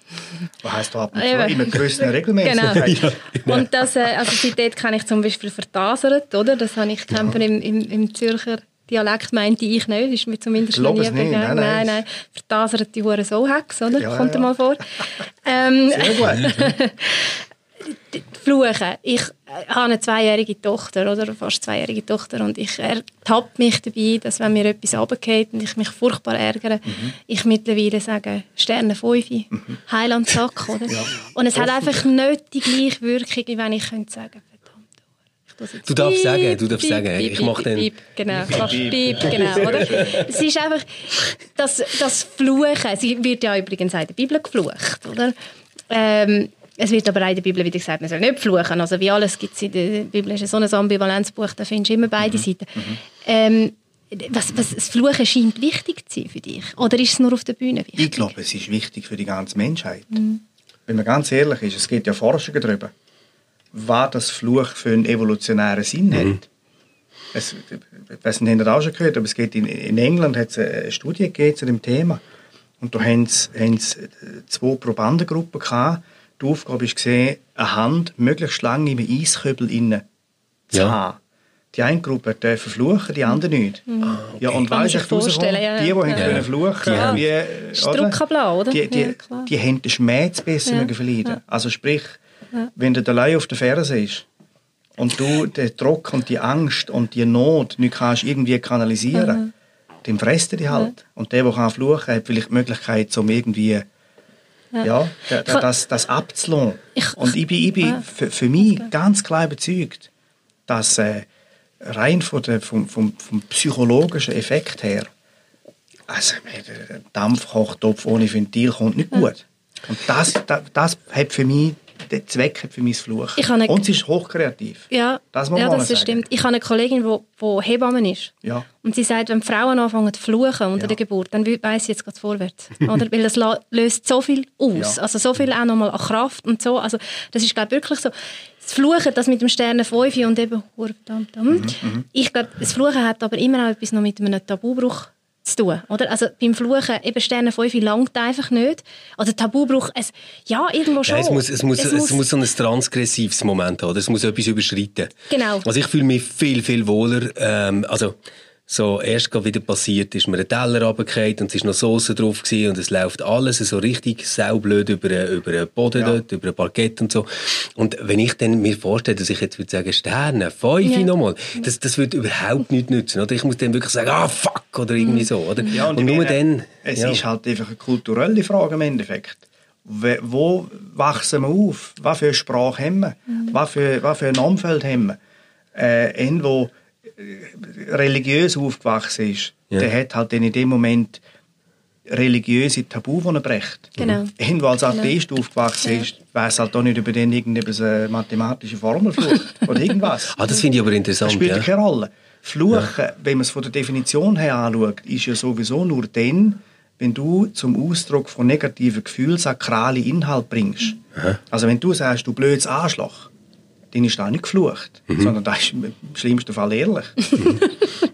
Was heisst ab und Eben. zu? Immer gewissen Regelmäßigkeit. Genau. Und das, äh, also seitdem kann ich zum Beispiel vertasert, oder? Das habe ich kämpfen im, im, im Zürcher Dialekt meinte ich nicht, ist mir zumindest nie begegnet. nein, nein. nein, nein. Vertasert die Hure so Hex, oder? Ja, Kommt ja. mal vor. ähm, Sehr gut. Fluchen. Ich äh, habe eine zweijährige Tochter, oder fast zweijährige Tochter, und ich ertappe mich dabei, dass wenn mir etwas runtergeht und ich mich furchtbar ärgere, Mhm. ich mittlerweile sage, Sterne 5, Heiland Sack, oder? Und es hat einfach nicht die gleiche Wirkung, wie wenn ich könnte sagen, Du darfst piep, sagen, du darfst piep, sagen. piep, Ich mach piep, dann- piep, Genau, piep, genau, oder? Es ist einfach, das, das Fluchen, sie wird ja übrigens auch in der Bibel geflucht, oder? Ähm, es wird aber auch in der Bibel wieder gesagt, man soll nicht fluchen. Also wie alles gibt es in der Bibel, ist ja so ein Ambivalenzbuch, da findest du immer beide Seiten. Ähm, was, was, das Fluchen scheint wichtig zu sein für dich? Oder ist es nur auf der Bühne wichtig? Ich glaube, es ist wichtig für die ganze Menschheit. Wenn man ganz ehrlich ist, es gibt ja Forschungen darüber, was das Fluch für einen evolutionären Sinn hat. Es, ich weiß nicht, habt ihr auch schon gehört, aber es geht in, in England hat es eine Studie gegeben zu dem Thema. Und da haben sie, haben sie äh, zwei Probandengruppen gehabt. Die Aufgabe war, gesehen, eine Hand möglichst lange im Eiskübel innen zu Ja. haben. Die eine Gruppe durfte fluchen, die andere nicht. Ja, und Kann man weißt sich du, vorstellen, ja, die, die ja. haben Ja. können fluchen Ja. wie, Struckenblau, oder? Die, die, Ja, die haben den Schmerz besser Ja. mögen verleiden. Also sprich, wenn du allein auf der Ferse ist und du den Druck und die Angst und die Not nicht kannst irgendwie kanalisieren, dann fresst er die halt. Und der, der kann fluchen, hat vielleicht die Möglichkeit, um irgendwie Ja, ja da, da, das, das abzulassen. Ich, und ich bin, ich bin für, für mich ganz klar überzeugt, dass äh, rein von der, vom, vom, vom psychologischen Effekt her, also der Dampfkochtopf ohne Ventil kommt nicht gut. Und das, das, das hat für mich der Zweck hat für mich das Fluch. Eine, und sie ist hochkreativ. Ja, das, muss ja, das sagen. stimmt. Ich habe eine Kollegin, die Hebamme ist. Ja. Und sie sagt, wenn Frauen anfangen zu fluchen unter ja. der Geburt, dann weiss sie, jetzt es vorwärts. Oder? Weil das löst so viel aus. Ja. Also so viel auch nochmal an Kraft und so. Also das ist, glaube wirklich so. Das Fluchen, das mit dem Sternen 5 und eben mhm, mhm. Ich glaube, das Fluchen hat aber immer auch etwas noch mit einem Tabubruch zu tun. Oder? Also beim Fluchen, eben Sterne 5 langt einfach nicht. Also Tabubruch, es, ja, irgendwo schon. Ja, es, muss, es, muss, es, es muss, muss so ein transgressives Moment haben. Es muss etwas überschreiten. Genau. Also ich fühle mich viel, viel wohler. Ähm, also so erst wieder passiert, ist mir ein Teller runtergefallen und es ist noch Soße drauf gewesen und es läuft alles so richtig saublöd über, über den Boden ja. dort, über ein Parkett und so. Und wenn ich dann mir vorstelle, dass ich jetzt würde sagen, Sterne, fünf ja. nochmal, das, das würde überhaupt nichts nützen, oder? Ich muss dann wirklich sagen, ah, fuck, oder irgendwie so, oder? Ja, und, und nur dann... Es ja. ist halt einfach eine kulturelle Frage im Endeffekt. Wo wachsen wir auf? Was für eine Sprache haben wir? Mhm. Was, für, was für ein Umfeld haben wir? Äh, irgendwo religiös aufgewachsen ist, ja. der hat halt in dem Moment religiöse Tabu, die er bricht. Genau. Wenn du als genau. Atheist genau. aufgewachsen bist, weiß halt auch nicht über den irgendeine mathematische Formel oder irgendwas. ah, das finde ich aber interessant. Das spielt ja. keine Rolle. Fluchen, ja. wenn man es von der Definition her anschaut, ist ja sowieso nur dann, wenn du zum Ausdruck von negativen Gefühlen sakrale Inhalt bringst. Aha. Also wenn du sagst, du blödes Arschloch, dann ist das nicht geflucht, mhm. sondern das ist im schlimmsten Fall ehrlich.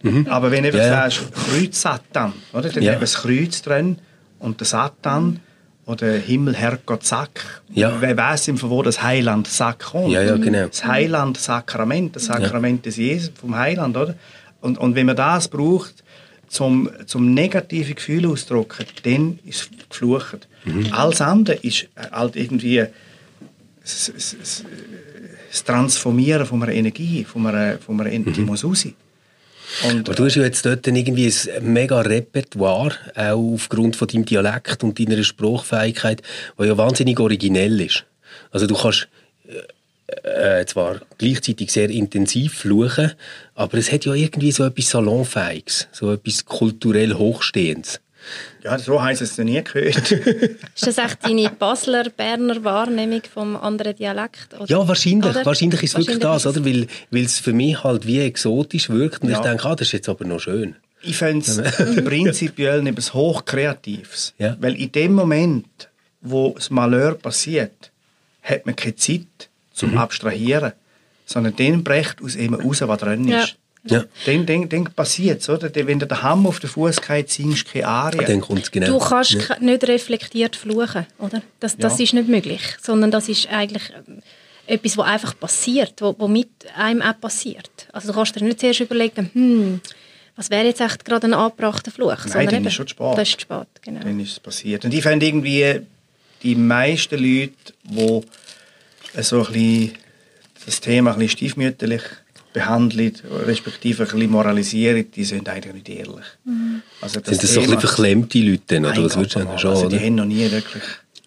Mhm. Aber wenn du ja. sagst, Kreuz Satan, oder? dann ja. haben wir das Kreuz drin und der Satan oder Himmel, Herrgott, Sack. Ja. Wer weiß, von wo das Heiland Sack kommt? Ja, ja, genau. Das Heiland Sakrament, das Sakrament des Jesus, vom Heiland, oder? Und, und wenn man das braucht, zum, zum negative Gefühl auszudrücken, dann ist es geflucht. Mhm. Alles andere ist halt irgendwie das Transformieren von einer Energie, von einer, von einer Energie mhm. muss raus. Und, Aber du hast ja jetzt dort irgendwie ein mega Repertoire, auch aufgrund von deinem Dialekt und deiner Spruchfähigkeit, die ja wahnsinnig originell ist. Also du kannst äh, äh, zwar gleichzeitig sehr intensiv fluchen, aber es hat ja irgendwie so etwas Salonfähiges, so etwas kulturell Hochstehendes. Ja, so heisst es noch nie gehört. ist das echt deine Basler, Berner Wahrnehmung vom anderen Dialekt? Oder? Ja, wahrscheinlich. Oder? Wahrscheinlich ist es wirklich das, oder? Weil, weil es für mich halt wie exotisch wirkt und ja. ich denke, ah, das ist jetzt aber noch schön. Ich fände es prinzipiell etwas Hochkreatives. Ja. Weil in dem Moment, wo das Malheur passiert, hat man keine Zeit zum mhm. Abstrahieren, sondern dann bricht aus ihm raus, was drin ist. Ja. Ja. Dann, dann, dann passiert es, oder? Wenn du den Hammer auf den Fuß geht, singst du keine Arie. Dann kommt's genau. Du kannst ja. nicht reflektiert fluchen, oder? Das, das ja. ist nicht möglich, sondern das ist eigentlich ähm, etwas, was einfach passiert, was, mit einem auch passiert. Also du kannst dir nicht zuerst überlegen, hm, was wäre jetzt echt gerade ein angebrachter Fluch? Nein, dann ist schon zu spät. Das ist zu spät, genau. Dann ist es passiert. Und ich finde irgendwie, die meisten Leute, die so ein bisschen das Thema ein bisschen stiefmütterlich behandeln, respektive ein bisschen moralisieren, die sind eigentlich nicht ehrlich. Mhm. Also das sind das Thema, so ein bisschen verklemmte Leute? Oder was würdest du sagen? Schon, also die haben noch nie wirklich...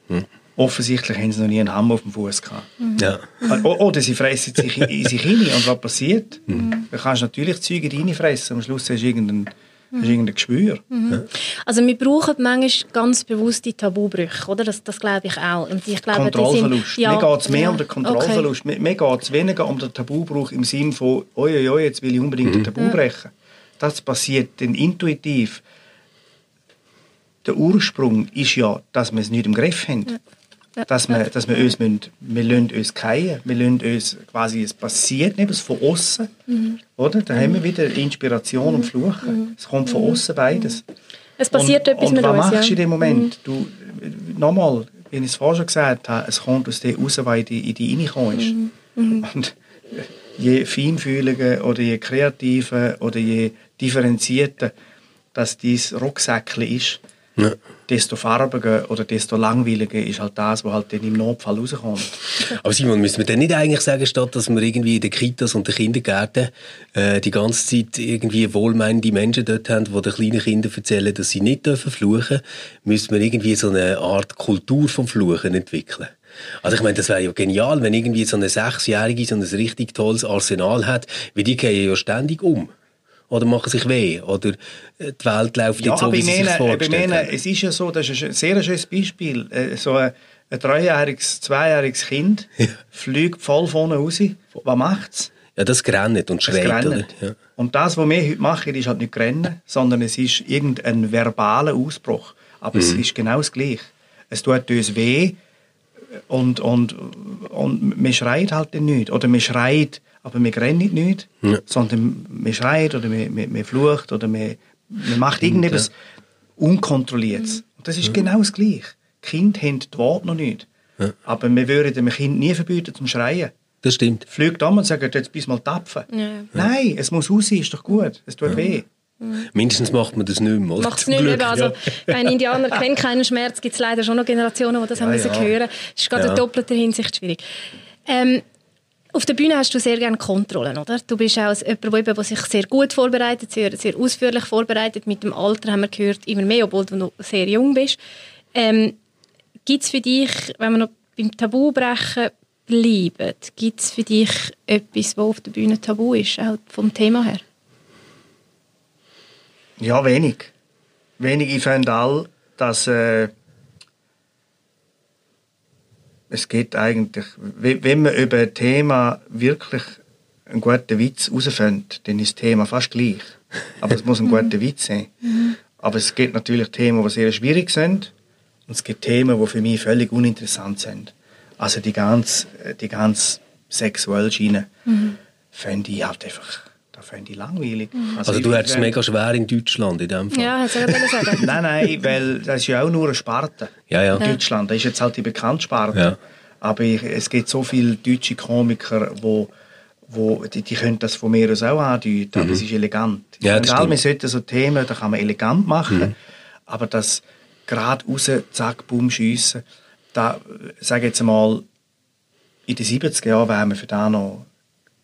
Hm. Offensichtlich haben sie noch nie einen Hammer auf dem Fuß gehabt. Mhm. Ja. Oder sie fressen sich in sich rein. Und was passiert? Mhm. Dann kannst du natürlich Züge reinfressen. Am Schluss hast du irgendeinen das ist irgendein Gespür. Mhm. Also wir brauchen manchmal ganz bewusste Tabubrüche, oder? Das, das glaube ich auch. Und ich glaube, Kontrollverlust. Sind, ja, mir geht es mehr ja, um den Kontrollverlust. Okay. Mir, mir geht es weniger um den Tabubruch im Sinne von, oi, oi, jetzt will ich unbedingt mhm. ein Tabu brechen. Das passiert dann intuitiv. Der Ursprung ist ja, dass wir es nicht im Griff haben. Ja dass wir, dass wir uns, müssen, wir lassen uns fallen, wir lassen uns quasi, es passiert nicht, es von außen, mhm. oder? Da mhm. haben wir mhm. wieder Inspiration und Fluchen. Mhm. Es kommt von mhm. außen beides. Es passiert und, etwas und mit was uns, machst du in dem Moment? Du, nochmal, wie ich es vorher schon gesagt habe, es kommt aus dem raus, weil in die, in reingekommen ist. Und je feinfühliger oder je kreativer oder je differenzierter dass dieses Rucksäckchen ist, Ja. desto farbiger oder desto langweiliger ist halt das, was halt dann im Notfall rauskommt. Aber Simon, müssen wir denn nicht eigentlich sagen, statt dass wir irgendwie in den Kitas und den Kindergärten äh, die ganze Zeit irgendwie wohlmeinende Menschen dort haben, die den kleinen Kindern erzählen, dass sie nicht dürfen fluchen, müssen wir irgendwie so eine Art Kultur vom Fluchen entwickeln? Also ich meine, das wäre ja genial, wenn irgendwie so eine Sechsjährige so ein richtig tolles Arsenal hat, weil die gehen ja ständig um. Oder machen sich weh. Oder äh, die Welt läuft Ja, nicht so, wie ich sie sich meine, ich vorgestellt meine, es ist ja so, das ist ein sehr schönes Beispiel. Äh, So ein, ein dreijähriges, zweijähriges Kind fliegt voll vorne raus. Was macht's? Ja, das grennt und Es schreit, grennt. Ja. Und das, was wir heute machen, ist halt nicht Rennen, sondern es ist irgendein verbaler Ausbruch. Aber Mhm. es ist genau das Gleiche. Es tut uns weh und, und, und man schreit halt nicht. Oder man schreit, aber man rennt nicht, Ja. sondern man schreit oder man, man, man flucht oder man, man macht irgendetwas Unkontrolliertes. Und das ist genau das Gleiche. Die Kinder haben die Worte noch nicht. Aber wir würden dem Kind nie verbieten zum Schreien. Das stimmt. Fliegt um und sagt, jetzt bist mal tapfen. Ja. Nein, es muss raus, ist doch gut. Es tut weh. Mindestens macht man das nicht mehr. Macht es nicht mehr. Glück, Also, ja. ein Indianer kennt keinen Schmerz, gibt es leider schon noch Generationen, die das haben müssen ja. hören. Das ist gerade Ja. in doppelter Hinsicht schwierig. Ähm, auf der Bühne hast du sehr gerne Kontrollen, oder? Du bist auch jemand, der, sich sehr gut vorbereitet, sehr, sehr ausführlich vorbereitet. Mit dem Alter haben wir gehört, immer mehr, obwohl du noch sehr jung bist. Ähm, gibt es für dich, wenn wir noch beim Tabubrechen bleiben, gibt es für dich etwas, was auf der Bühne tabu ist, auch vom Thema her? Ja, wenig. Wenig. Ich finde all, dass äh, es geht eigentlich, we- wenn man über ein Thema wirklich einen guten Witz herausfindet, dann ist das Thema fast gleich. Aber es muss ein guter Witz sein. Aber es gibt natürlich Themen, die sehr schwierig sind und es gibt Themen, die für mich völlig uninteressant sind. Also die ganz, die ganz sexuelle Schiene finde ich halt einfach, da finde ich langweilig. Also ich du hättest es mega schwer in Deutschland in dem Fall. Ja, hätte ich sagen. Nein, nein, weil das ist ja auch nur eine Sparte. Ja, ja. Deutschland, das ist jetzt halt die bekannte Sparte. Ja. Aber ich, es gibt so viele deutsche Komiker, wo, wo die, die können das von mir aus auch andeuten, aber es ist elegant. Mhm. Ja, das all, man sollte so Themen, da kann man elegant machen, Mhm. aber das gerade raus, zack, boom, schiessen, da, sage jetzt mal, in den 70er Jahren wären wir für das noch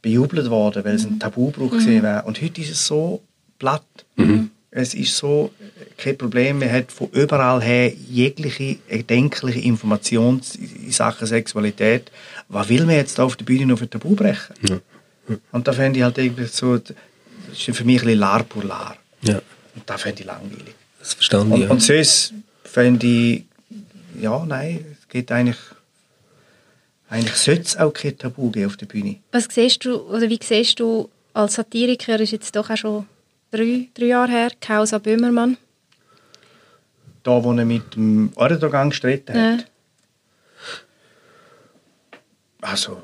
bejubelt worden, weil es ein Tabubruch gewesen wäre. Und heute ist es so platt. Es ist so äh, kein Problem. Man hat von überall her jegliche erdenkliche Information in Sachen Sexualität. Was will man jetzt da auf der Bühne noch für Tabu brechen? Und da fände ich halt irgendwie so, das ist für mich ein bisschen Lar pour Lar. Ja, Und da fände ich langweilig. das verstand Und, ich. und Ja. sonst fände ich, ja, nein, es geht eigentlich, eigentlich sollte es auch kein Tabu geben auf der Bühne. Was siehst du, oder wie siehst du als Satiriker, ist jetzt doch auch schon drei, drei Jahre her, Kausa Böhmermann. Da, wo er mit dem Erdogan gestritten Ja. hat. Also,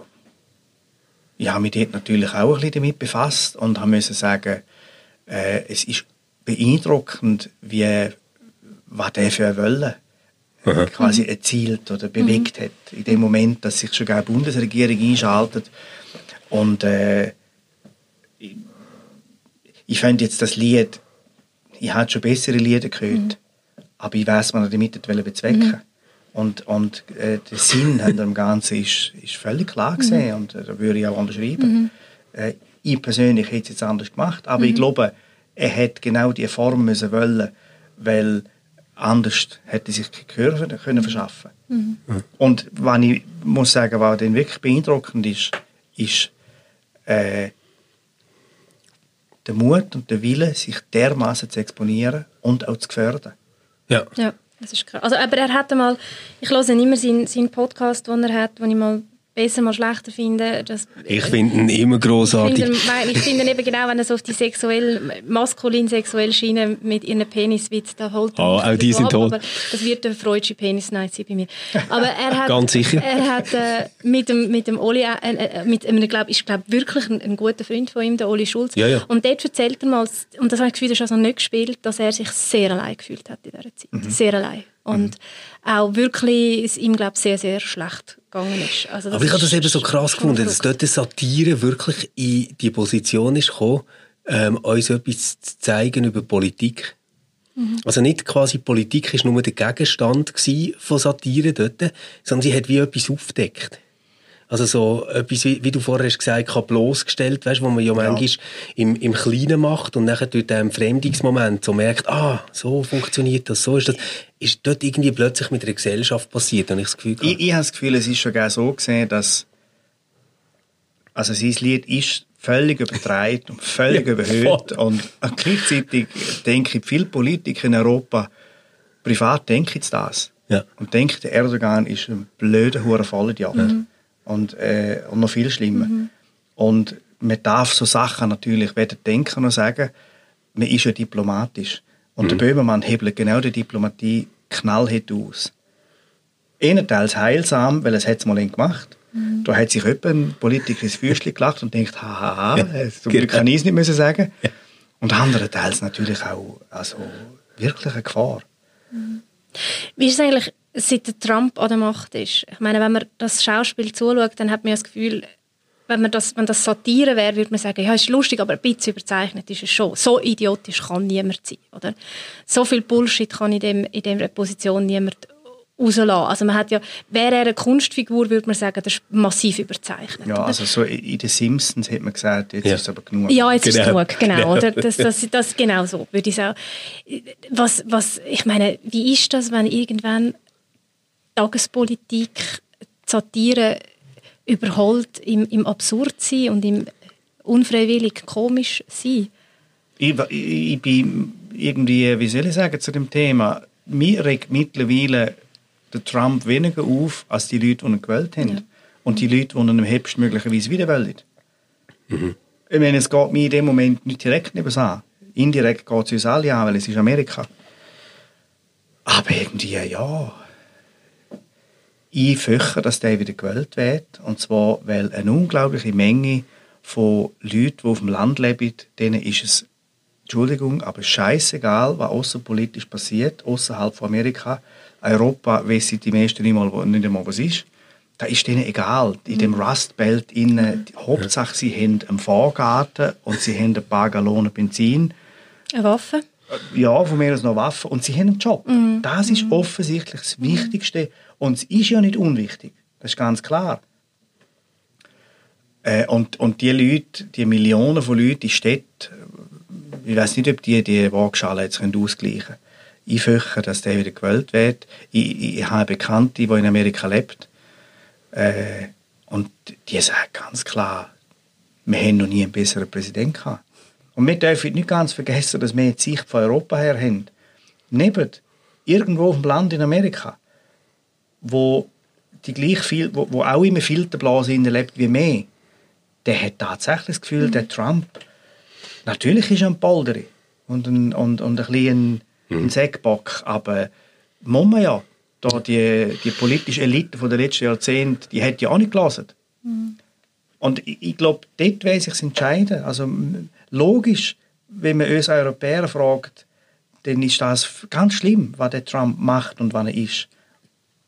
ich habe mich dort natürlich auch ein bisschen damit befasst und habe müssen sagen, äh, es ist beeindruckend, wie, was der für ein Wollen quasi erzielt oder bewegt hat. In dem Moment, dass sich sogar die Bundesregierung einschaltet. Und äh, ich, ich finde jetzt das Lied, ich habe schon bessere Lieder gehört, aber ich weiß, was er damit bezwecken. Und, und äh, der Sinn hinter dem Ganzen ist, ist völlig klar gesehen und äh, da würde ich auch unterschreiben. Äh, ich persönlich hätte es jetzt anders gemacht, aber ich glaube, er hätte genau die Form müssen wollen, weil anders hätte sich kein Gehör können verschaffen Und was ich muss sagen, was dann wirklich beeindruckend ist, ist äh, der Mut und der Wille, sich dermaßen zu exponieren und auch zu gefährden. Ja. Ja, das ist krass. Also, aber er hat einmal, ich höre immer seinen, seinen Podcast, den er hat, den ich mal besser, mal schlechter finde. Das, Ich finde ihn immer ich finde, großartig. ihn- ich finde ihn eben genau, wenn er so auf die sexuell, maskulin sexuelle Schiene mit ihren Peniswitz da holt. Ah, auch die sind. Aber das wird der freudsche Penis sein bei mir. Aber er hat, Ganz sicher. Er hat äh, mit dem mit dem Oli, äh, äh, mit einem, glaub, ich glaube wirklich ein, ein guter Freund von ihm, der Oli Schulz. Ja, ja. Und dort erzählt er mal, und das habe ich das Gefühl, das ist also nicht gespielt, dass er sich sehr allein gefühlt hat in dieser Zeit. Mhm. Sehr allein. Und auch wirklich es ihm, glaube sehr, sehr schlecht gegangen ist. Also Aber ich habe das eben so krass gefunden, dass dort die Satire wirklich in die Position ist gekommen, ähm, uns etwas zu zeigen über Politik. Mhm. Also nicht quasi Politik ist nur der Gegenstand von Satire dort, sondern sie hat wie etwas aufdeckt. Also so etwas, wie, wie du vorher hast gesagt hast, bloßgestellt, weißt, wo man ja, ja. manchmal im, im Kleinen macht und nachher durch den Fremdungsmoment so merkt, ah, so funktioniert das, so ist das. Ist dort irgendwie plötzlich mit der Gesellschaft passiert, habe ich das Gefühl Ich, ich habe das Gefühl, es ist schon so gesehen, dass also sein Lied ist völlig übertreibt und völlig ja, überhöht. Und gleichzeitig denke ich, viele Politiker in Europa privat denken jetzt das. Ja. Und denken, der Erdogan ist ein blöder, hoher Vollidiot. Mhm. Und, äh, und noch viel schlimmer. Mhm. Und man darf so Sachen natürlich weder denken noch sagen, man ist ja diplomatisch. Und mhm. der Böhmermann hebelt genau die Diplomatie knallhart aus. Einerteils heilsam, weil es es mal gemacht Mhm. Da hat sich jemand, ein Politiker ins Fürstchen gelacht und denkt, haha, ja, zum Glück kann ich es nicht müssen sagen. Ja. Und andererseits natürlich auch also, wirklich eine Gefahr. Mhm. Wie ist es eigentlich, seit Trump an der Macht ist? Ich meine, wenn man das Schauspiel zuschaut, dann hat man das Gefühl, wenn, man das, wenn das Satire wäre, würde man sagen, ja, ist lustig, aber ein bisschen überzeichnet ist es schon. So idiotisch kann niemand sein, oder? So viel Bullshit kann in, dem, in dieser Position niemand rauslassen. Also man hat ja, wäre er eine Kunstfigur, würde man sagen, das ist massiv überzeichnet. Ja, also so in den Simpsons hat man gesagt, jetzt ja. ist es aber genug. Ja, jetzt genau. ist es genug, genau. Oder? Das, das, das, genau so, würde ich sagen. Was, was, ich meine, wie ist das, wenn irgendwann Tagespolitik Satire überholt im, im Absurdsein und im unfreiwillig komisch sein? Ich, ich, ich bin irgendwie, wie soll ich sagen, zu dem Thema, mir regt mittlerweile der Trump weniger auf als die Leute, die ihn gewählt haben. Ja. Und die Leute, die ihn am Herbst möglicherweise wieder wählen. Mhm. Ich meine, es geht mir in dem Moment nicht direkt neben an. Indirekt geht es uns alle an, weil es ist Amerika. Aber irgendwie, ja. Ich fürchte, dass der wieder gewählt wird. Und zwar, weil eine unglaubliche Menge von Leuten, die auf dem Land leben, denen ist es, Entschuldigung, aber scheißegal, was außenpolitisch passiert, außerhalb von Amerika. Europa wissen die meisten nicht, mal, nicht einmal, was ist. Da ist denen egal. In dem mhm. Rust Belt innen, Hauptsache sie haben einen Vorgarten und sie haben ein paar Gallonen Benzin. Eine Waffe? Ja, von mir aus noch Waffen. Und sie haben einen Job. Mhm. Das ist mhm. offensichtlich das Wichtigste. Und es ist ja nicht unwichtig. Das ist ganz klar. Äh, und, und die Leute, die Millionen von Leuten, die Städte, ich weiß nicht, ob die die Waagschale jetzt ausgleichen können ich fürchte, dass der wieder gewählt wird. Ich, ich, ich habe Bekannte, die in Amerika lebt. Äh, und die sagen ganz klar, wir haben noch nie einen besseren Präsidenten gehabt. Und wir dürfen nicht ganz vergessen, dass wir jetzt Sicht von Europa her haben. Neben irgendwo auf dem Land in Amerika, wo die gleich viel, wo, wo auch immer Filterblase lebt wie wir, der hat tatsächlich das Gefühl, mhm. der Trump, natürlich ist er ein Polderi und ein, und, und ein bisschen mhm. ein Säckbock. Aber muss man ja, da die, die politische Elite von der letzten Jahrzehnte, die hat ja auch nicht gelesen. Mhm. Und ich, ich glaube, dort will sich entscheiden. Also logisch, wenn man uns Europäer fragt, dann ist das ganz schlimm, was der Trump macht und was er ist.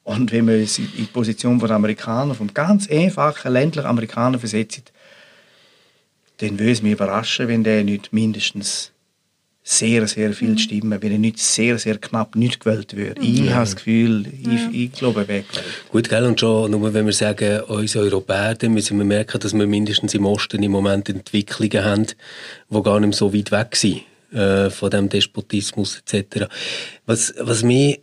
Und wenn man uns in die Position der Amerikaner, vom ganz einfachen ländlichen Amerikaner versetzt, dann würde es mich überraschen, wenn der nicht mindestens sehr, sehr viele mhm. Stimmen, wenn er nicht sehr, sehr knapp nicht gewählt würde. Mhm. Ich habe das Gefühl, ich, ich glaube, er wäre Gut, gell, und schon nur wenn wir sagen, uns Europäer, dann müssen wir merken, dass wir mindestens im Osten im Moment Entwicklungen haben, die gar nicht so weit weg sind äh, von dem Despotismus etc. Was, was mich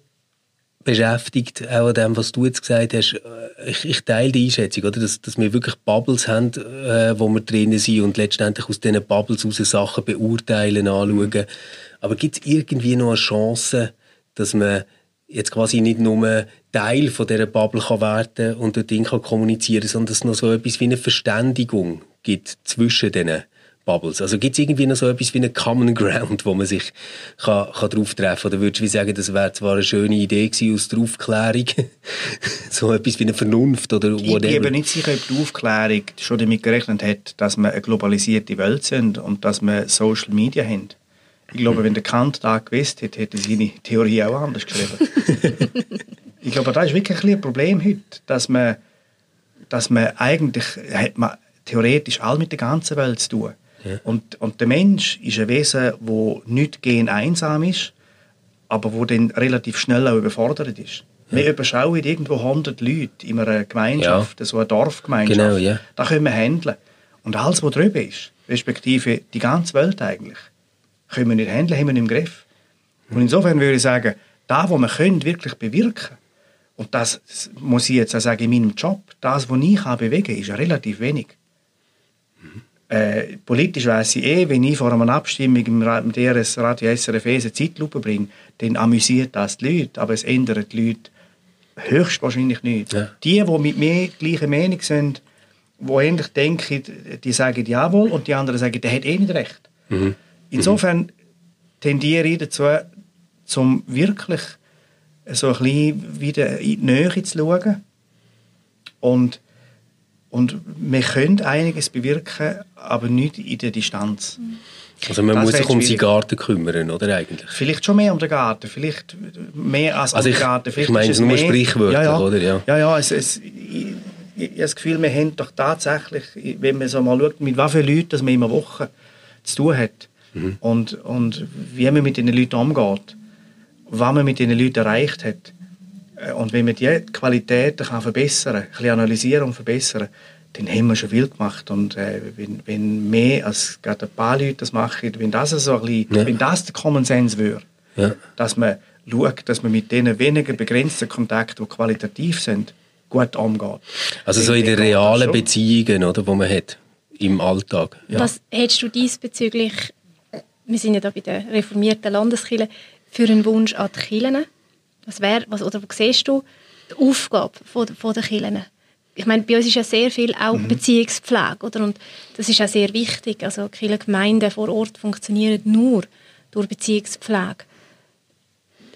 beschäftigt, auch an dem, was du jetzt gesagt hast. Äh, ich, ich teile die Einschätzung, oder? Dass, dass wir wirklich Bubbles haben, äh, wo wir drinnen sind und letztendlich aus diesen Bubbles raus Sachen beurteilen, anschauen. Aber gibt es irgendwie noch eine Chance, dass man jetzt quasi nicht nur Teil von dieser Bubble kann werden und dort kann kommunizieren, sondern dass es noch so etwas wie eine Verständigung gibt zwischen diesen Bubbles? Also gibt es irgendwie noch so etwas wie einen Common Ground, wo man sich kann, kann drauf treffen kann? Oder würdest du sagen, das wäre zwar eine schöne Idee gewesen aus der Aufklärung, so etwas wie eine Vernunft oder whatever? Ich bin nicht sicher, ob die Aufklärung schon damit gerechnet hat, dass wir eine globalisierte Welt sind und dass wir Social Media haben. Ich glaube, wenn der Kant da gewusst hätte, hätte er seine Theorie auch anders geschrieben. ich glaube, das ist wirklich ein Problem heute, dass man, dass man eigentlich hat man theoretisch all mit der ganzen Welt zu tun. Und, und der Mensch ist ein Wesen, das nicht gen einsam ist, aber wo dann relativ schnell auch überfordert ist. Wir überschauen irgendwo 100 Leute in einer Gemeinschaft, so eine Dorfgemeinschaft. Genau, ja. Da können wir handeln. Und alles, was drüber ist, respektive die ganze Welt eigentlich, können wir nicht handeln, haben wir nicht im Griff. Und insofern würde ich sagen, da, wo wir können, wirklich bewirken, und das muss ich jetzt auch sagen, in meinem Job, das, was ich bewegen kann, ist relativ wenig. Äh, politisch weiss ich eh, wenn ich vor einer Abstimmung im, DRS Radio SRF eine Zeitlupe bringe, dann amüsiert das die Leute, aber es ändert die Leute höchstwahrscheinlich nicht. Ja. Die, die mit mir gleicher Meinung sind, die ähnlich denken, die sagen jawohl und die anderen sagen, der hat eh nicht recht. Insofern tendiere ich dazu, zum wirklich so ein bisschen wieder in die Nähe zu schauen. Und, und wir können einiges bewirken, aber nicht in der Distanz. Also man Das muss sich um seinen. Garten kümmern, oder eigentlich? Vielleicht schon mehr um den Garten, vielleicht mehr als Also um ich- den Garten. Vielleicht ich meine ist es nur mehr- sprichwörtlich, ja, ja. oder? Ja. Ja, ja, es, es, ich, ich, ich habe das Gefühl, wir haben doch tatsächlich, wenn man so mal schaut, mit wie vielen Leuten dass man in einer Woche zu tun hat Mhm. und, und wie man mit den Leuten umgeht, was man mit den Leuten erreicht hat. Äh, Und wenn man die Qualitäten kann verbessern kann, ein bisschen analysieren und verbessern, dann haben wir schon viel gemacht. Und äh, wenn, wenn mehr als gerade ein paar Leute das machen, wenn das, so ein bisschen, Ja. wenn das der Common Sense wäre, Ja. dass man schaut, dass man mit diesen wenigen begrenzten Kontakten, die qualitativ sind, gut umgeht. Also so in den realen. Beziehungen, oder, die man hat im Alltag. Ja. Was hättest du diesbezüglich, wir sind ja da bei der reformierten Landeskirche, für einen Wunsch an die Kirchen? Was wär, was, oder wo siehst du die Aufgabe von, von der Kirchen? Ich meine, bei uns ist ja sehr viel auch Mhm. Beziehungspflege, oder? Und das ist auch sehr wichtig. Also Kirchengemeinden vor Ort funktionieren nur durch Beziehungspflege.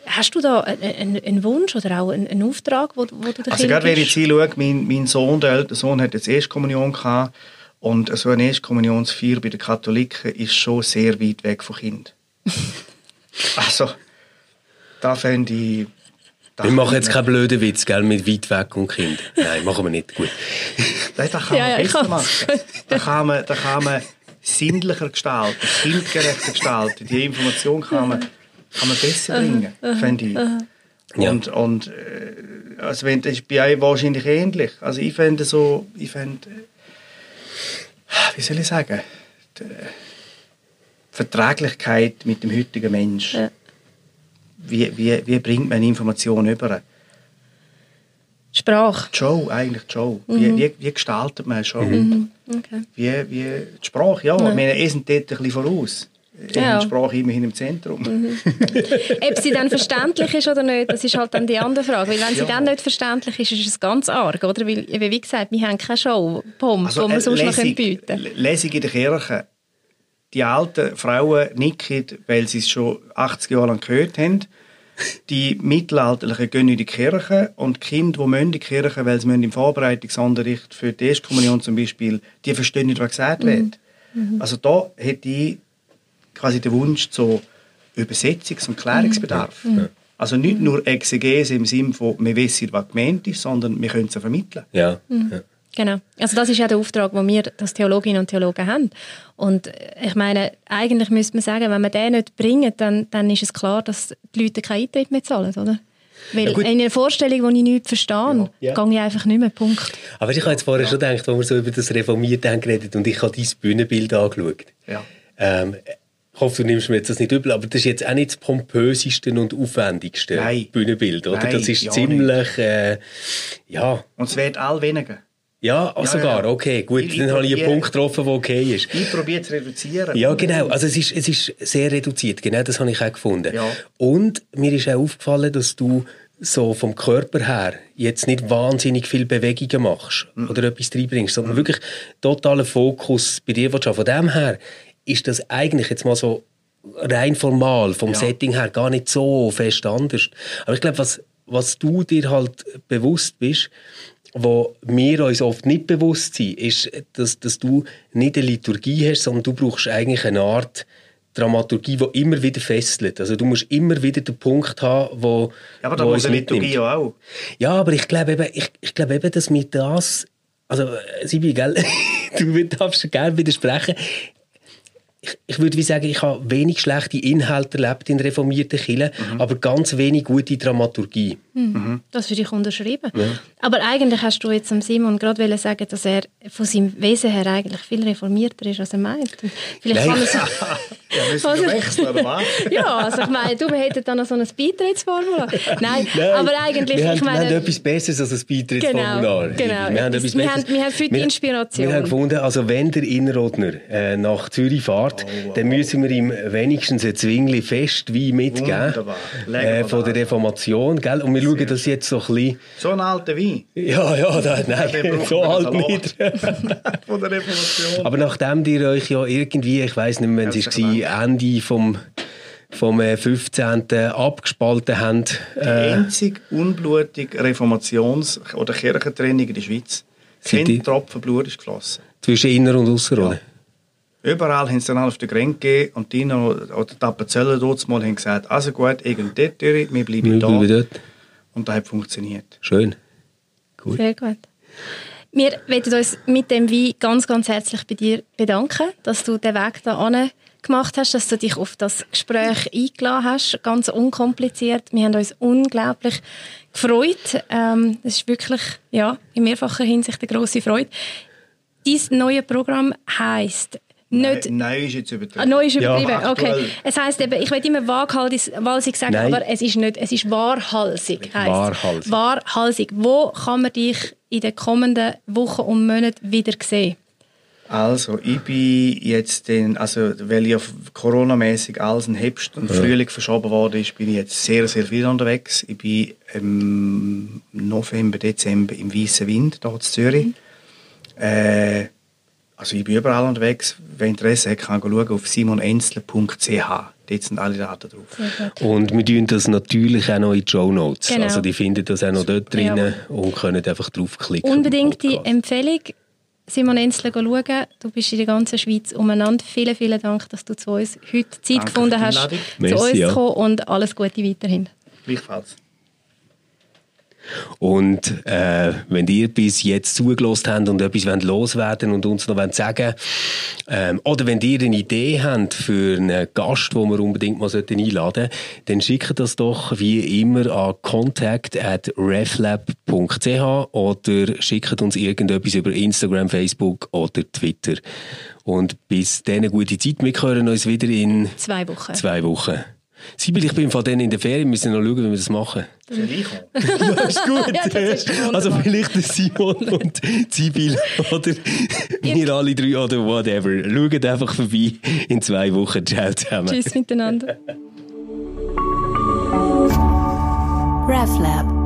Hast du da einen, einen- Wunsch oder auch einen, einen Auftrag, wo, wo du Also gerade wenn ich jetzt schaue, mein, mein Sohn, der ältere Sohn, hat jetzt Erstkommunion gehabt und so eine Erstkommunionsfeier bei den Katholiken ist schon sehr weit weg vom Kind. also, da fände ich... Wir machen jetzt keinen blöden Witz, gell, mit weit weg und Kind. Nein, machen wir nicht. Gut. Nein, das kann Ja, man ja, besser machen. Da kann man, da kann man sinnlicher gestalten, kindgerechter gestalten. Die Information kann man, kann man besser bringen, finde ich. Ja. Und, und äh, also wenn, das ist bei euch wahrscheinlich ähnlich. Also ich fände so, ich fände, äh, wie soll ich sagen, die Verträglichkeit mit dem heutigen Mensch. Ja. Wie, wie, wie bringt man Informationen über? Sprache. Die Show, eigentlich die Show. Mhm. Wie, wie, wie gestaltet man eine Show? Okay. Wie, wie die Sprache, ja. Wir sind dort ein bisschen voraus. Ja. Die Sprache immerhin im Zentrum. Ob sie dann verständlich ist oder nicht, das ist halt dann die andere Frage. Weil wenn sie Ja. dann nicht verständlich ist, ist es ganz arg, oder? Weil, wie gesagt, wir haben keine Show, Pommes, die wir äh, sonst noch Lesung- bieten können. L- Lesung in der Kirche. Die alten Frauen nicken, weil sie es schon 80 Jahre lang gehört haben. Die Mittelalterlichen gehen in die Kirche und die Kinder, die in die Kirche, weil sie im Vorbereitungsunterricht für die Erstkommunion zum Beispiel, die verstehen nicht, was gesagt wird. Also da hätte ich quasi den Wunsch zu Übersetzungs- und Klärungsbedarf. Also nicht nur Exegese im Sinne von, wir wissen, was gemeint ist, sondern wir können es vermitteln. Ja. Mhm. ja. Genau. Also das ist ja der Auftrag, den wir als Theologinnen und Theologen haben. Und ich meine, eigentlich müsste man sagen, wenn wir den nicht bringen, dann, dann ist es klar, dass die Leute keinen Eintritt mehr zahlen, oder? Weil gut. in einer Vorstellung, die ich nicht verstehe, Ja. gehe ich einfach nicht mehr. Punkt. Aber ich habe jetzt vorher schon gedacht, als wir so über das Reformierte haben geredet und ich habe dein Bühnenbild angeschaut. Ja. Ähm, ich hoffe, du nimmst mir jetzt das nicht übel, aber das ist jetzt auch nicht das pompöseste und aufwendigste Nein. Bühnenbild, oder? Nein, das ist ja ziemlich, äh, ja, Und es wird all weniger. Ja, ach, Ja, sogar, ja. okay, gut, Ich- dann ich habe ich einen Punkt getroffen, der okay ist. Ich probiere zu reduzieren. Ja, genau. Also es ist, es ist sehr reduziert. Genau das habe ich auch gefunden. Ja. Und mir ist auch aufgefallen, dass du so vom Körper her jetzt nicht wahnsinnig viel Bewegungen machst Mhm. oder etwas reinbringst, sondern wirklich totaler Fokus bei dir willst. Von dem her ist das eigentlich jetzt mal so rein formal, vom Ja. Setting her, gar nicht so fest anders. Aber ich glaube, was, was du dir halt bewusst bist, wo wir uns oft nicht bewusst sind, ist, dass, dass du nicht eine Liturgie hast, sondern du brauchst eigentlich eine Art Dramaturgie, die immer wieder fesselt. Also du musst immer wieder den Punkt haben, wo Ja, aber da muss eine Liturgie mitnimmt. ja auch. Ja, aber ich glaube eben, ich, ich glaube eben, dass mir das, also äh, Sibi, gell, du darfst gerne widersprechen. Ich, ich würde wie sagen, ich habe wenig schlechte Inhalte erlebt in reformierten Kirchen, mhm. aber ganz wenig gute Dramaturgie. Mhm. Das würde ich unterschreiben. Ja. Aber eigentlich hast du jetzt Simon gerade sagen, dass er von seinem Wesen her eigentlich viel reformierter ist, als er meint. Vielleicht Nein. kann er sich, ja, also, wechseln, oder was? ja, also ich meine, du hättest dann noch so ein Beitrittsformular. Nein, Nein, aber eigentlich, wir, ich meine, wir haben etwas Besseres als ein Beitrittsformular. Genau, genau. Wir haben, etwas wir, haben, wir haben für die Inspiration. Wir haben gefunden, also wenn der Inrodner äh, nach Zürich fährt, oh, dann müssen wir ihm wenigstens ein Zwingli fest wie mitgeben äh, von der Reformation, gell? Und wir schauen das jetzt so ein bisschen... So ein alter Wein? Ja, ja, da, nein, so alt nicht. von der Reformation. Aber nachdem ihr euch ja irgendwie, ich weiß nicht mehr, wenn es war, Ende vom vom 15. Äh, abgespalten haben. Die äh, einzige unblutige Reformations- oder Kirchentrennung in der Schweiz. Kein Tropfen Blut ist geflossen. Zwischen Inner- und Ausserrhoden? Ja. Überall haben sie dann auf der Grenze gegeben und die Inner- oder die dort mal haben gesagt, also gut, irgend dort durch, wir bleiben wir da. Bleiben dort. Und das hat funktioniert. Schön. Gut. Sehr gut. Wir möchten uns mit dem Wein ganz, ganz herzlich bei dir bedanken, dass du den Weg da gemacht hast, dass du dich auf das Gespräch eingeladen hast, ganz unkompliziert. Wir haben uns unglaublich gefreut. Ähm, das ist wirklich ja, in mehrfacher Hinsicht eine grosse Freude. Dieses neue Programm heißt nicht... Nein, ist jetzt übertrieben. Ah, neu ist übertrieben, ja, okay. Es heisst eben, ich will immer waghalsig sagen, Nein. aber es ist nicht, es ist wahrhalsig. Wahrhalsig. Wahrhalsig. Wo kann man dich in den kommenden Wochen und Monaten wieder sehen? Also, ich bin jetzt, den, also, weil ja Corona-mäßig alles im Herbst und ja. Frühling verschoben worden ist, bin ich jetzt sehr, sehr viel unterwegs. Ich bin im November, Dezember im Weißen Wind, hier in Zürich. Mhm. Äh, also, ich bin überall unterwegs. Wer Interesse hat, kann schauen auf simonenzler.ch. Dort sind alle Daten drauf. Und wir tun das natürlich auch noch in die Show Notes. Genau. Also, die finden das auch noch dort drin ja. und können einfach draufklicken. Unbedingt die Empfehlung Simon Enzler schauen. Du bist in der ganzen Schweiz umeinander. Vielen, vielen Dank, dass du zu uns heute Zeit Danke gefunden hast, Merci, zu uns zu kommen und alles Gute weiterhin. Gleichfalls. Und äh, wenn ihr bis jetzt zugelassen habt und etwas loswerden und uns noch sagen ähm, oder wenn ihr eine Idee habt für einen Gast, den wir unbedingt mal einladen sollten, dann schickt das doch wie immer an contact.reflab.ch oder schickt uns irgendetwas über Instagram, Facebook oder Twitter. Und bis dann eine gute Zeit. Wir hören uns wieder in zwei Wochen. Zwei Wochen. Sibyl, ich bin im Fall dann in der Ferien, wir müssen noch schauen, wie wir das machen. ja, ist gut. ja, das ist also vielleicht der Simon und Sibyl oder wir alle drei oder whatever. Schaut einfach vorbei in zwei Wochen. Ciao zusammen. Tschüss miteinander. RefLab